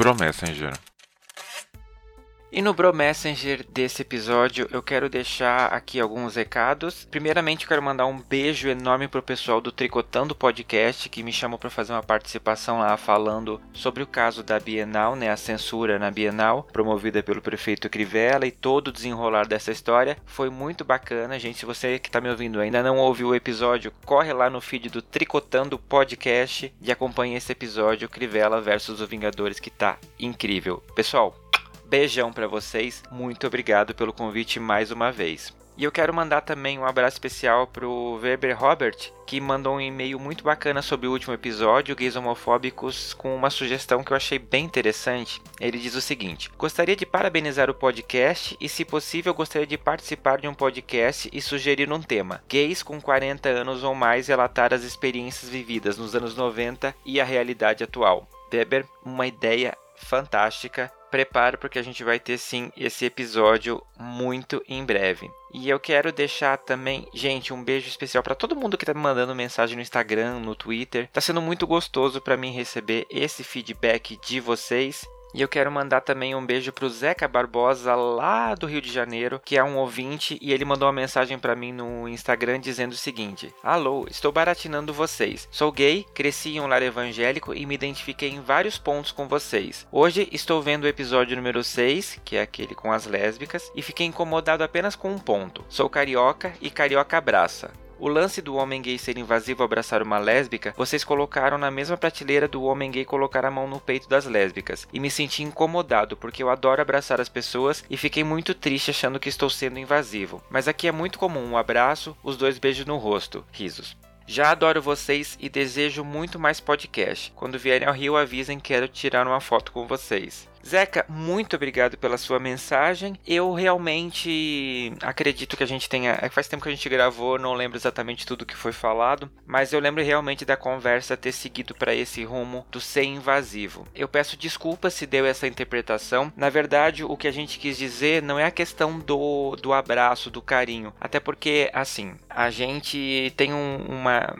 Pro Messenger. E no Bro Messenger desse episódio eu quero deixar aqui alguns recados. Primeiramente, quero mandar um beijo enorme pro pessoal do Tricotando Podcast que me chamou para fazer uma participação lá falando sobre o caso da Bienal, né, a censura na Bienal, promovida pelo prefeito Crivella e todo o desenrolar dessa história. Foi muito bacana, gente. Se você que está me ouvindo ainda não ouviu o episódio, corre lá no feed do Tricotando Podcast e acompanhe esse episódio Crivella versus os Vingadores que tá incrível. Pessoal, Beijão para vocês. Muito obrigado pelo convite mais uma vez. E eu quero mandar também um abraço especial pro Weber Robert, que mandou um e-mail muito bacana sobre o último episódio, Gays Homofóbicos, com uma sugestão que eu achei bem interessante. Ele diz o seguinte: Gostaria de parabenizar o podcast e, se possível, gostaria de participar de um podcast e sugerir um tema: Gays com 40 anos ou mais relatar as experiências vividas nos anos 90 e a realidade atual. Weber, uma ideia fantástica preparo porque a gente vai ter sim esse episódio muito em breve. E eu quero deixar também, gente, um beijo especial para todo mundo que tá me mandando mensagem no Instagram, no Twitter. Tá sendo muito gostoso para mim receber esse feedback de vocês. E eu quero mandar também um beijo pro Zeca Barbosa, lá do Rio de Janeiro, que é um ouvinte, e ele mandou uma mensagem para mim no Instagram dizendo o seguinte: Alô, estou baratinando vocês. Sou gay, cresci em um lar evangélico e me identifiquei em vários pontos com vocês. Hoje estou vendo o episódio número 6, que é aquele com as lésbicas, e fiquei incomodado apenas com um ponto. Sou carioca e carioca abraça. O lance do homem gay ser invasivo abraçar uma lésbica, vocês colocaram na mesma prateleira do homem gay colocar a mão no peito das lésbicas. E me senti incomodado porque eu adoro abraçar as pessoas e fiquei muito triste achando que estou sendo invasivo. Mas aqui é muito comum um abraço, os dois beijos no rosto. Risos. Já adoro vocês e desejo muito mais podcast. Quando vierem ao Rio, avisem que quero tirar uma foto com vocês. Zeca, muito obrigado pela sua mensagem. Eu realmente acredito que a gente tenha. É faz tempo que a gente gravou, não lembro exatamente tudo que foi falado, mas eu lembro realmente da conversa ter seguido para esse rumo do ser invasivo. Eu peço desculpas se deu essa interpretação. Na verdade, o que a gente quis dizer não é a questão do, do abraço, do carinho. Até porque, assim, a gente tem um, uma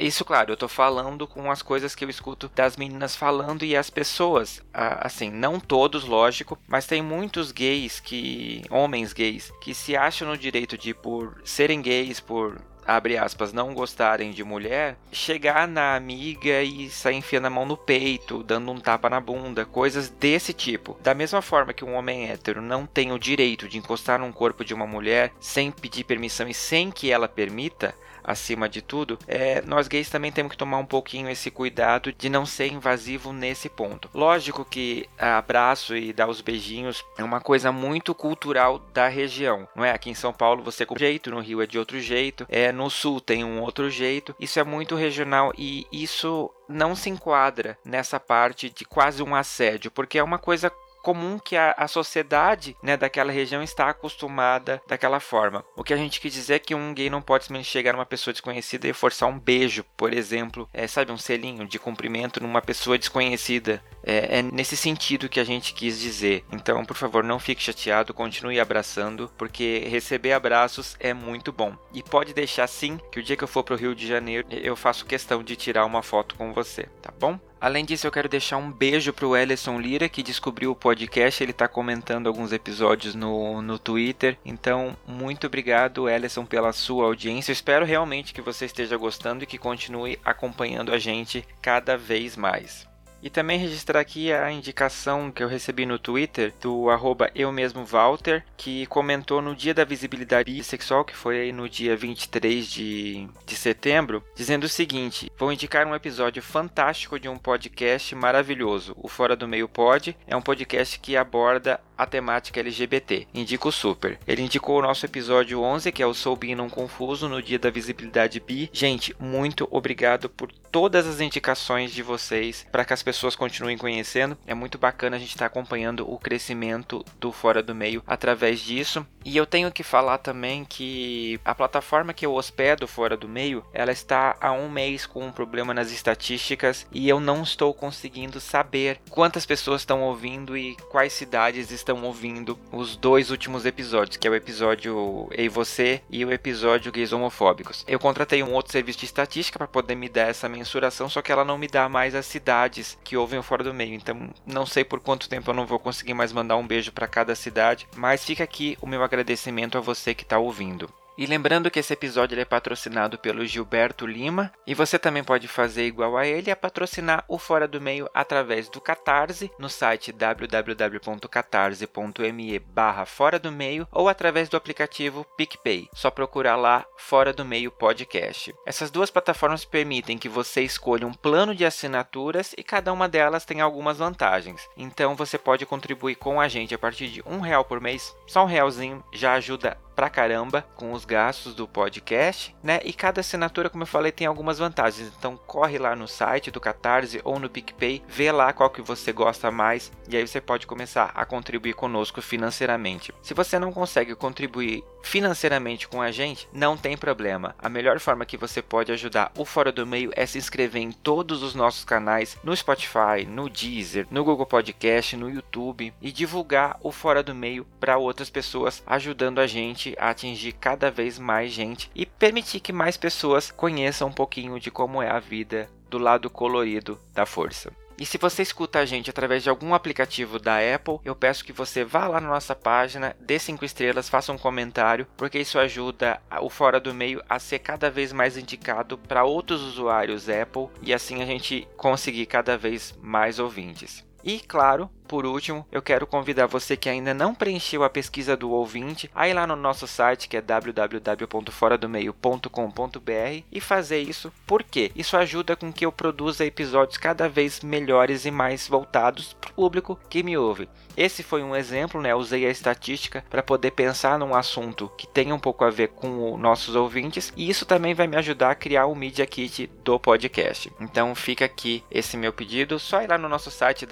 isso, claro, eu tô falando com as coisas que eu escuto das meninas falando e as pessoas, assim, não todos, lógico, mas tem muitos gays que, homens gays, que se acham no direito de, por serem gays, por abre aspas, não gostarem de mulher, chegar na amiga e sair enfiando a mão no peito, dando um tapa na bunda, coisas desse tipo. Da mesma forma que um homem hétero não tem o direito de encostar num corpo de uma mulher sem pedir permissão e sem que ela permita, acima de tudo, é, nós gays também temos que tomar um pouquinho esse cuidado de não ser invasivo nesse ponto. Lógico que abraço e dar os beijinhos é uma coisa muito cultural da região, não é? Aqui em São Paulo você é com jeito, no Rio é de outro jeito, é no Sul tem um outro jeito. Isso é muito regional e isso não se enquadra nessa parte de quase um assédio, porque é uma coisa comum que a, a sociedade né, daquela região está acostumada daquela forma. O que a gente quis dizer é que um gay não pode chegar numa pessoa desconhecida e forçar um beijo, por exemplo, é, sabe, um selinho de cumprimento numa pessoa desconhecida. É, é, nesse sentido que a gente quis dizer. Então, por favor, não fique chateado, continue abraçando, porque receber abraços é muito bom. E pode deixar sim que o dia que eu for para o Rio de Janeiro, eu faço questão de tirar uma foto com você, tá bom? Além disso, eu quero deixar um beijo pro Ellison Lira, que descobriu o podcast. Ele está comentando alguns episódios no, no Twitter. Então, muito obrigado, Ellison, pela sua audiência. Espero realmente que você esteja gostando e que continue acompanhando a gente cada vez mais. E também registrar aqui a indicação que eu recebi no Twitter do arroba eu mesmo Walter, que comentou no dia da visibilidade sexual, que foi aí no dia 23 de, de setembro, dizendo o seguinte: vou indicar um episódio fantástico de um podcast maravilhoso. O Fora do Meio Pod é um podcast que aborda a temática LGBT. Indico super. Ele indicou o nosso episódio 11, que é o Sou Não Confuso, no dia da visibilidade bi. Gente, muito obrigado por todas as indicações de vocês para que as pessoas continuem conhecendo. É muito bacana a gente estar tá acompanhando o crescimento do Fora do Meio através disso. E eu tenho que falar também que a plataforma que eu hospedo Fora do Meio, ela está há um mês com um problema nas estatísticas e eu não estou conseguindo saber quantas pessoas estão ouvindo e quais cidades estão ouvindo os dois últimos episódios, que é o episódio Ei Você e o episódio Gays Homofóbicos. Eu contratei um outro serviço de estatística para poder me dar essa mensuração, só que ela não me dá mais as cidades que ouvem o Fora do Meio. Então, não sei por quanto tempo eu não vou conseguir mais mandar um beijo para cada cidade, mas fica aqui o meu agradecimento a você que está ouvindo. E lembrando que esse episódio é patrocinado pelo Gilberto Lima e você também pode fazer igual a ele e patrocinar o Fora do Meio através do Catarse no site www.catarse.me barra Fora do Meio ou através do aplicativo PicPay. Só procurar lá Fora do Meio Podcast. Essas duas plataformas permitem que você escolha um plano de assinaturas e cada uma delas tem algumas vantagens. Então você pode contribuir com a gente a partir de um real por mês. Só um realzinho já ajuda pra caramba com os gastos do podcast, né? E cada assinatura, como eu falei, tem algumas vantagens. Então corre lá no site do Catarse ou no PicPay, vê lá qual que você gosta mais e aí você pode começar a contribuir conosco financeiramente. Se você não consegue contribuir financeiramente com a gente, não tem problema. A melhor forma que você pode ajudar o Fora do Meio é se inscrever em todos os nossos canais no Spotify, no Deezer, no Google Podcast, no YouTube e divulgar o Fora do Meio para outras pessoas, ajudando a gente a atingir cada vez mais gente e permitir que mais pessoas conheçam um pouquinho de como é a vida do lado colorido da força. E se você escuta a gente através de algum aplicativo da Apple, eu peço que você vá lá na nossa página, dê 5 estrelas, faça um comentário, porque isso ajuda o Fora do Meio a ser cada vez mais indicado para outros usuários Apple e assim a gente conseguir cada vez mais ouvintes. E claro, por último, eu quero convidar você que ainda não preencheu a pesquisa do ouvinte a ir lá no nosso site que é www.foradomeio.com.br e fazer isso, porque isso ajuda com que eu produza episódios cada vez melhores e mais voltados para o público que me ouve. Esse foi um exemplo, né? Usei a estatística para poder pensar num assunto que tenha um pouco a ver com os nossos ouvintes e isso também vai me ajudar a criar o Media Kit do podcast. Então fica aqui esse meu pedido, só ir lá no nosso site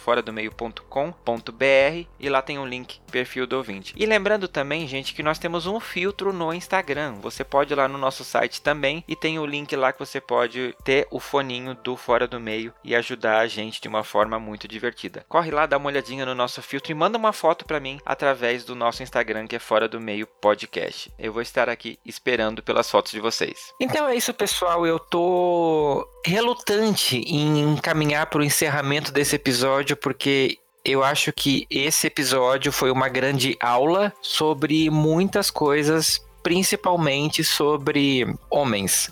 www.foradomeio.com.br e lá tem um link perfil do ouvinte. E lembrando também, gente, que nós temos um filtro no Instagram. Você pode ir lá no nosso site também e tem o link lá que você pode ter o foninho do Fora do Meio e ajudar a gente de uma forma muito divertida. Corre lá, dá uma olhadinha no nosso filtro e manda uma foto para mim através do nosso Instagram, que é Fora do Meio Podcast. Eu vou estar aqui esperando pelas fotos de vocês. Então é isso, pessoal. Eu tô relutante em encaminhar para o encerramento desse episódio, porque eu acho que esse episódio foi uma grande aula sobre muitas coisas, principalmente sobre homens.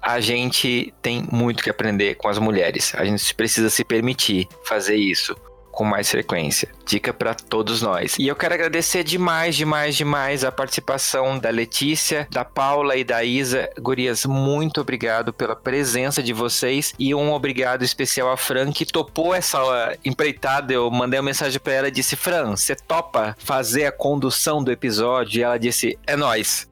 A gente tem muito que aprender com as mulheres. A gente precisa se permitir fazer isso com mais frequência. Dica para todos nós. E eu quero agradecer demais, demais, demais a participação da Letícia, da Paula e da Isa. Gurias, muito obrigado pela presença de vocês e um obrigado especial a Fran que topou essa empreitada. Eu mandei uma mensagem para ela e disse: "Fran, você topa fazer a condução do episódio?" E ela disse: "É nós".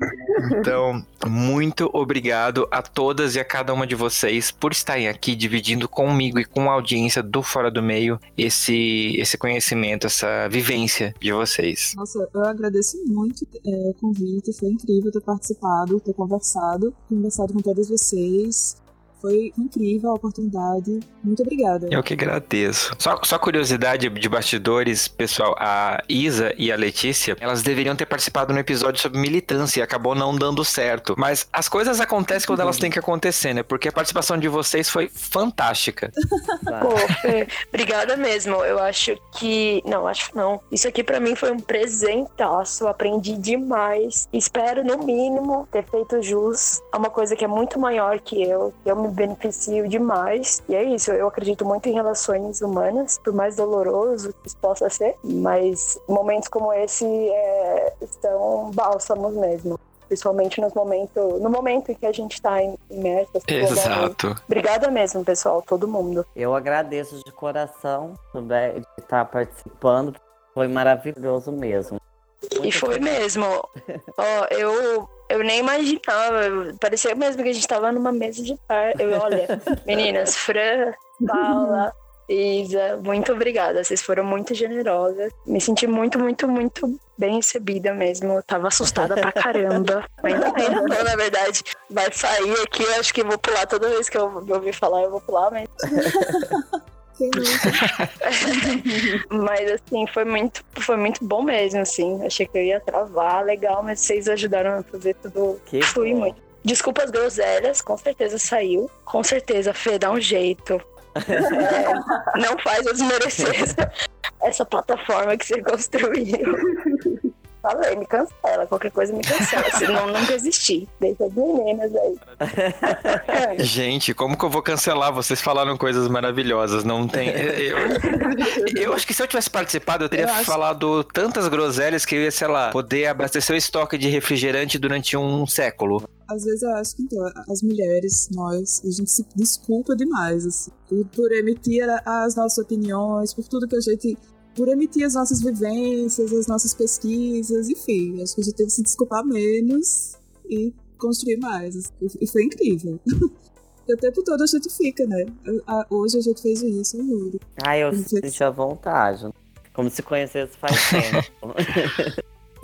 Então, muito obrigado a todas e a cada uma de vocês por estarem aqui dividindo comigo e com a audiência do Fora do Meio esse, esse conhecimento, essa vivência de vocês. Nossa, eu agradeço muito é, o convite, foi incrível ter participado, ter conversado, conversado com todas vocês. Foi incrível a oportunidade. Muito obrigada. Eu que agradeço. Só, só curiosidade de bastidores, pessoal. A Isa e a Letícia, elas deveriam ter participado no episódio sobre militância e acabou não dando certo. Mas as coisas acontecem quando elas têm que acontecer, né? Porque a participação de vocês foi fantástica. [laughs] Pô, Fê, obrigada mesmo. Eu acho que. Não, acho que não. Isso aqui para mim foi um presentaço. Aprendi demais. Espero, no mínimo, ter feito jus a uma coisa que é muito maior que eu. Eu me beneficio demais. E é isso, eu acredito muito em relações humanas, por mais doloroso que isso possa ser, mas momentos como esse é, são bálsamos mesmo principalmente nos momentos, no momento em que a gente está imerso. Assim, Exato. Obrigada mesmo, pessoal, todo mundo. Eu agradeço de coração também de estar participando, Foi maravilhoso mesmo. E foi mesmo. [laughs] Ó, eu, eu nem imaginava. Parecia mesmo que a gente tava numa mesa de par. Eu, olha, [laughs] meninas, Fran, Paula, Isa, muito obrigada. Vocês foram muito generosas. Me senti muito, muito, muito bem recebida mesmo. Eu tava assustada pra caramba. Ainda, ainda não, na verdade. Vai sair aqui, eu acho que vou pular toda vez que eu ouvir falar, eu vou pular, mas. [laughs] [laughs] Mas assim, foi muito, foi muito bom mesmo, assim. Achei que eu ia travar, legal, mas vocês ajudaram a fazer tudo Que fluir bom. muito. Desculpas groselhas, com certeza saiu. Com certeza, Fê, dá um jeito. [laughs] É, não faz eu desmerecer essa, essa plataforma que você construiu. Falei, me cancela, qualquer coisa me cancela, [laughs] senão nunca existir. Deixa as meninas aí. Gente, como que eu vou cancelar? Vocês falaram coisas maravilhosas, não tem. [laughs] Eu, eu acho que se eu tivesse participado, eu teria Eu acho- falado tantas groselhas que eu ia, sei lá, poder abastecer o estoque de refrigerante durante um século. Às vezes eu acho que então, as mulheres, nós, a gente se desculpa demais, assim, por, por emitir as nossas opiniões, por tudo que a gente. Por emitir as nossas vivências, as nossas pesquisas, enfim. Acho que a gente teve que se desculpar menos e construir mais. assim, E foi incrível. [laughs] E o tempo todo a gente fica, né? Hoje a gente fez isso, eu juro. Ai, eu Reflexão. senti a vontade. Como se conhecesse faz [laughs] tempo.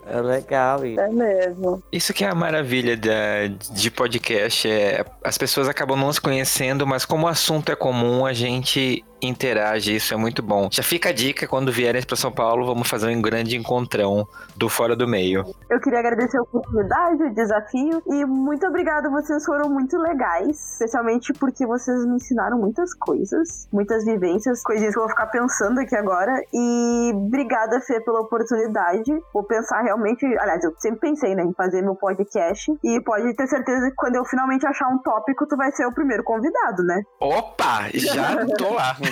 é legal isso. É mesmo. Isso que é a maravilha da- de podcast, é as pessoas acabam não se conhecendo, mas como o assunto é comum, a gente interage, isso é muito bom. Já fica a dica, quando vierem para São Paulo, vamos fazer um grande encontrão do Fora do Meio. Eu queria agradecer a oportunidade, o desafio e muito obrigada, vocês foram muito legais, especialmente porque vocês me ensinaram muitas coisas, muitas vivências, coisinhas que eu vou ficar pensando aqui agora. E obrigada, Fê, pela oportunidade. Vou pensar realmente, aliás, eu sempre pensei né, em fazer meu podcast e pode ter certeza que quando eu finalmente achar um tópico, tu vai ser o primeiro convidado, né? Opa, já tô lá. [laughs]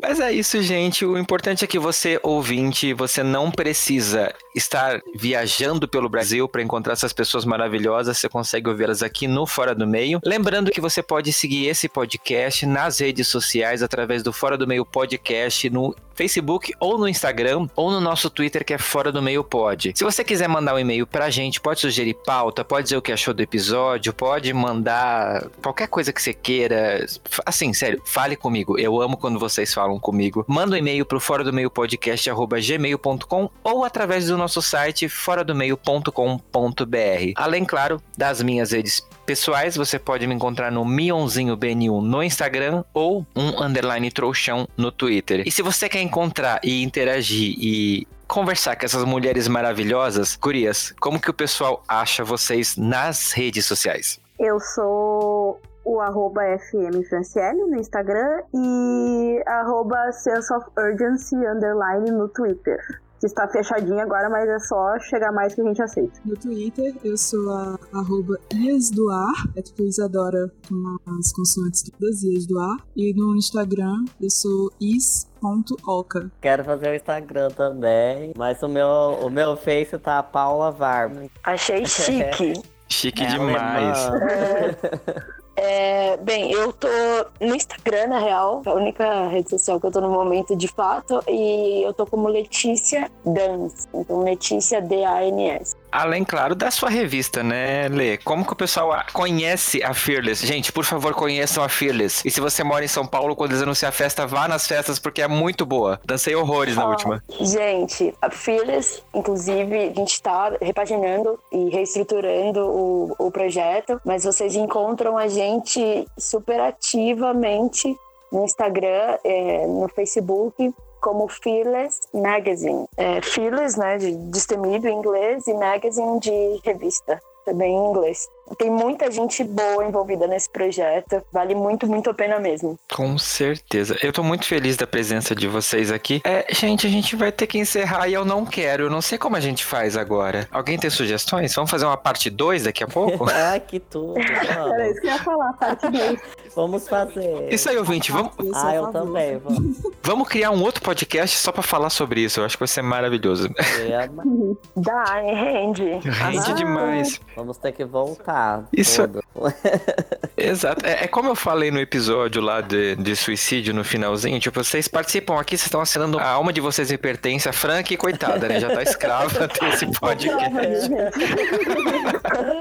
Mas é isso, gente. O importante é que você, ouvinte, você não precisa estar viajando pelo Brasil para encontrar essas pessoas maravilhosas. Você consegue ouvi-las aqui no Fora do Meio. Lembrando que você pode seguir esse podcast nas redes sociais através do Fora do Meio Podcast no Facebook ou no Instagram ou no nosso Twitter que é Fora do Meio Pod. Se você quiser mandar um e-mail pra gente, pode sugerir pauta, pode dizer o que achou do episódio, pode mandar qualquer coisa que você queira. Assim, sério, fale comigo. Eu amo quando vocês falam comigo. Manda um e-mail pro fora do meio podcast gmail.com ou através do nosso site fora do meio.com.br. Além, claro, das minhas redes pessoais, você pode me encontrar no Mionzinho BN1 no Instagram ou um underline trouxão no Twitter. E se você quer encontrar e interagir e conversar com essas mulheres maravilhosas, Gurias, como que o pessoal acha vocês nas redes sociais? Eu sou o arroba FM Franciele no Instagram e arroba Sense of Urgency underline no Twitter. Que está fechadinho agora, mas é só chegar mais que a gente aceita. No Twitter, eu sou a arroba Ias do Ar, é tipo Isadora com as consoantes todas Ias do Ar. E no Instagram, eu sou is.oca. Quero fazer o Instagram também, mas o meu, o meu Face tá Paula Varma. Achei [laughs] chique. Chique É demais. [laughs] É, bem, eu tô no Instagram, na real, a única rede social que eu tô no momento de fato, e eu tô como Letícia Dans, então Letícia D-A-N-S. Além, claro, da sua revista, né, Lê? Como que o pessoal conhece a Fearless? Gente, por favor, conheçam a Fearless. E se você mora em São Paulo, quando eles anunciam a festa, vá nas festas, porque é muito boa. Dancei horrores na Ah. última. Gente, a Fearless, inclusive, a gente tá repaginando e reestruturando o, o projeto, mas vocês encontram a gente super ativamente no Instagram, é, no Facebook, como Fearless Magazine. É, Fearless, né, de destemido em inglês, e Magazine de revista, também em inglês. Tem muita gente boa envolvida nesse projeto, vale muito, muito a pena mesmo. Com certeza. Eu tô muito feliz da presença de vocês aqui. É, gente, a gente vai ter que encerrar e eu não quero. Eu não sei como a gente faz agora. Alguém tem sugestões? Vamos fazer uma parte 2 daqui a pouco? Ai, [laughs] que tudo. [laughs] Era isso que eu ia falar, parte 2. vamos fazer. Isso aí, ouvinte. Vamos, Ah, eu também. Vamos. [laughs] vamos criar um outro podcast só pra falar sobre isso. Eu acho que vai ser maravilhoso. É, Dá, hein, rende. Rende Ah, demais. Vamos ter que voltar Ah, Isso- tudo. [laughs] Exato. É, é como eu falei no episódio lá de, de suicídio no finalzinho. Tipo, vocês participam aqui, vocês estão assinando. A alma de vocês me pertence. A Frank, coitada, né? Já tá escrava [laughs] desse [laughs] podcast.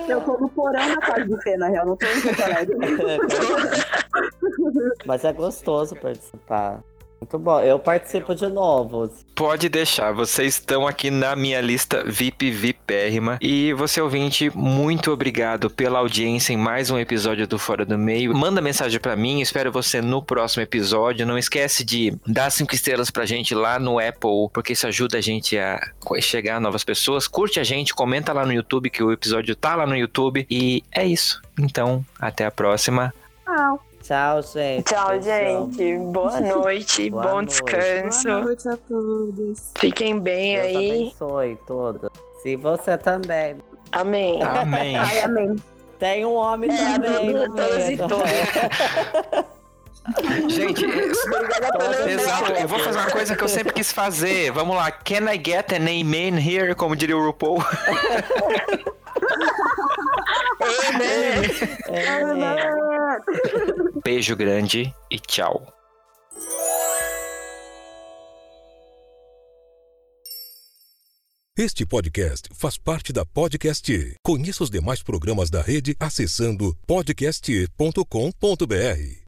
Eu tô no porão na casa do Fê, na real, não tô em. Mas é gostoso participar. Muito bom. Eu participo de novo. Pode deixar, vocês estão aqui na minha lista VIP VIPérrima. E você ouvinte, muito obrigado pela audiência em mais um episódio do Fora do Meio. Manda mensagem pra mim, espero você no próximo episódio. Não esquece de dar cinco estrelas pra gente lá no Apple, porque isso ajuda a gente a chegar a novas pessoas. Curte a gente, comenta lá no YouTube, que o episódio tá lá no YouTube. E é isso. Então, até a próxima. Tchau. Tchau, gente. Tchau, Beijão. gente. Boa [laughs] noite, Boa bom noite. descanso. Boa noite a todos. Fiquem bem Deus aí. abençoe todas. Se você também. Amém. Amém. [laughs] Ai, amém. Tem um homem É, também. todas- todas e meio. [laughs] Gente, Exato, eu vou fazer uma coisa que eu sempre quis fazer. Vamos lá, can I get an amen here? Como diria o RuPaul. É, Beijo grande e tchau. Este podcast faz parte da Podcast. E. Conheça os demais programas da rede acessando podcast.com.br.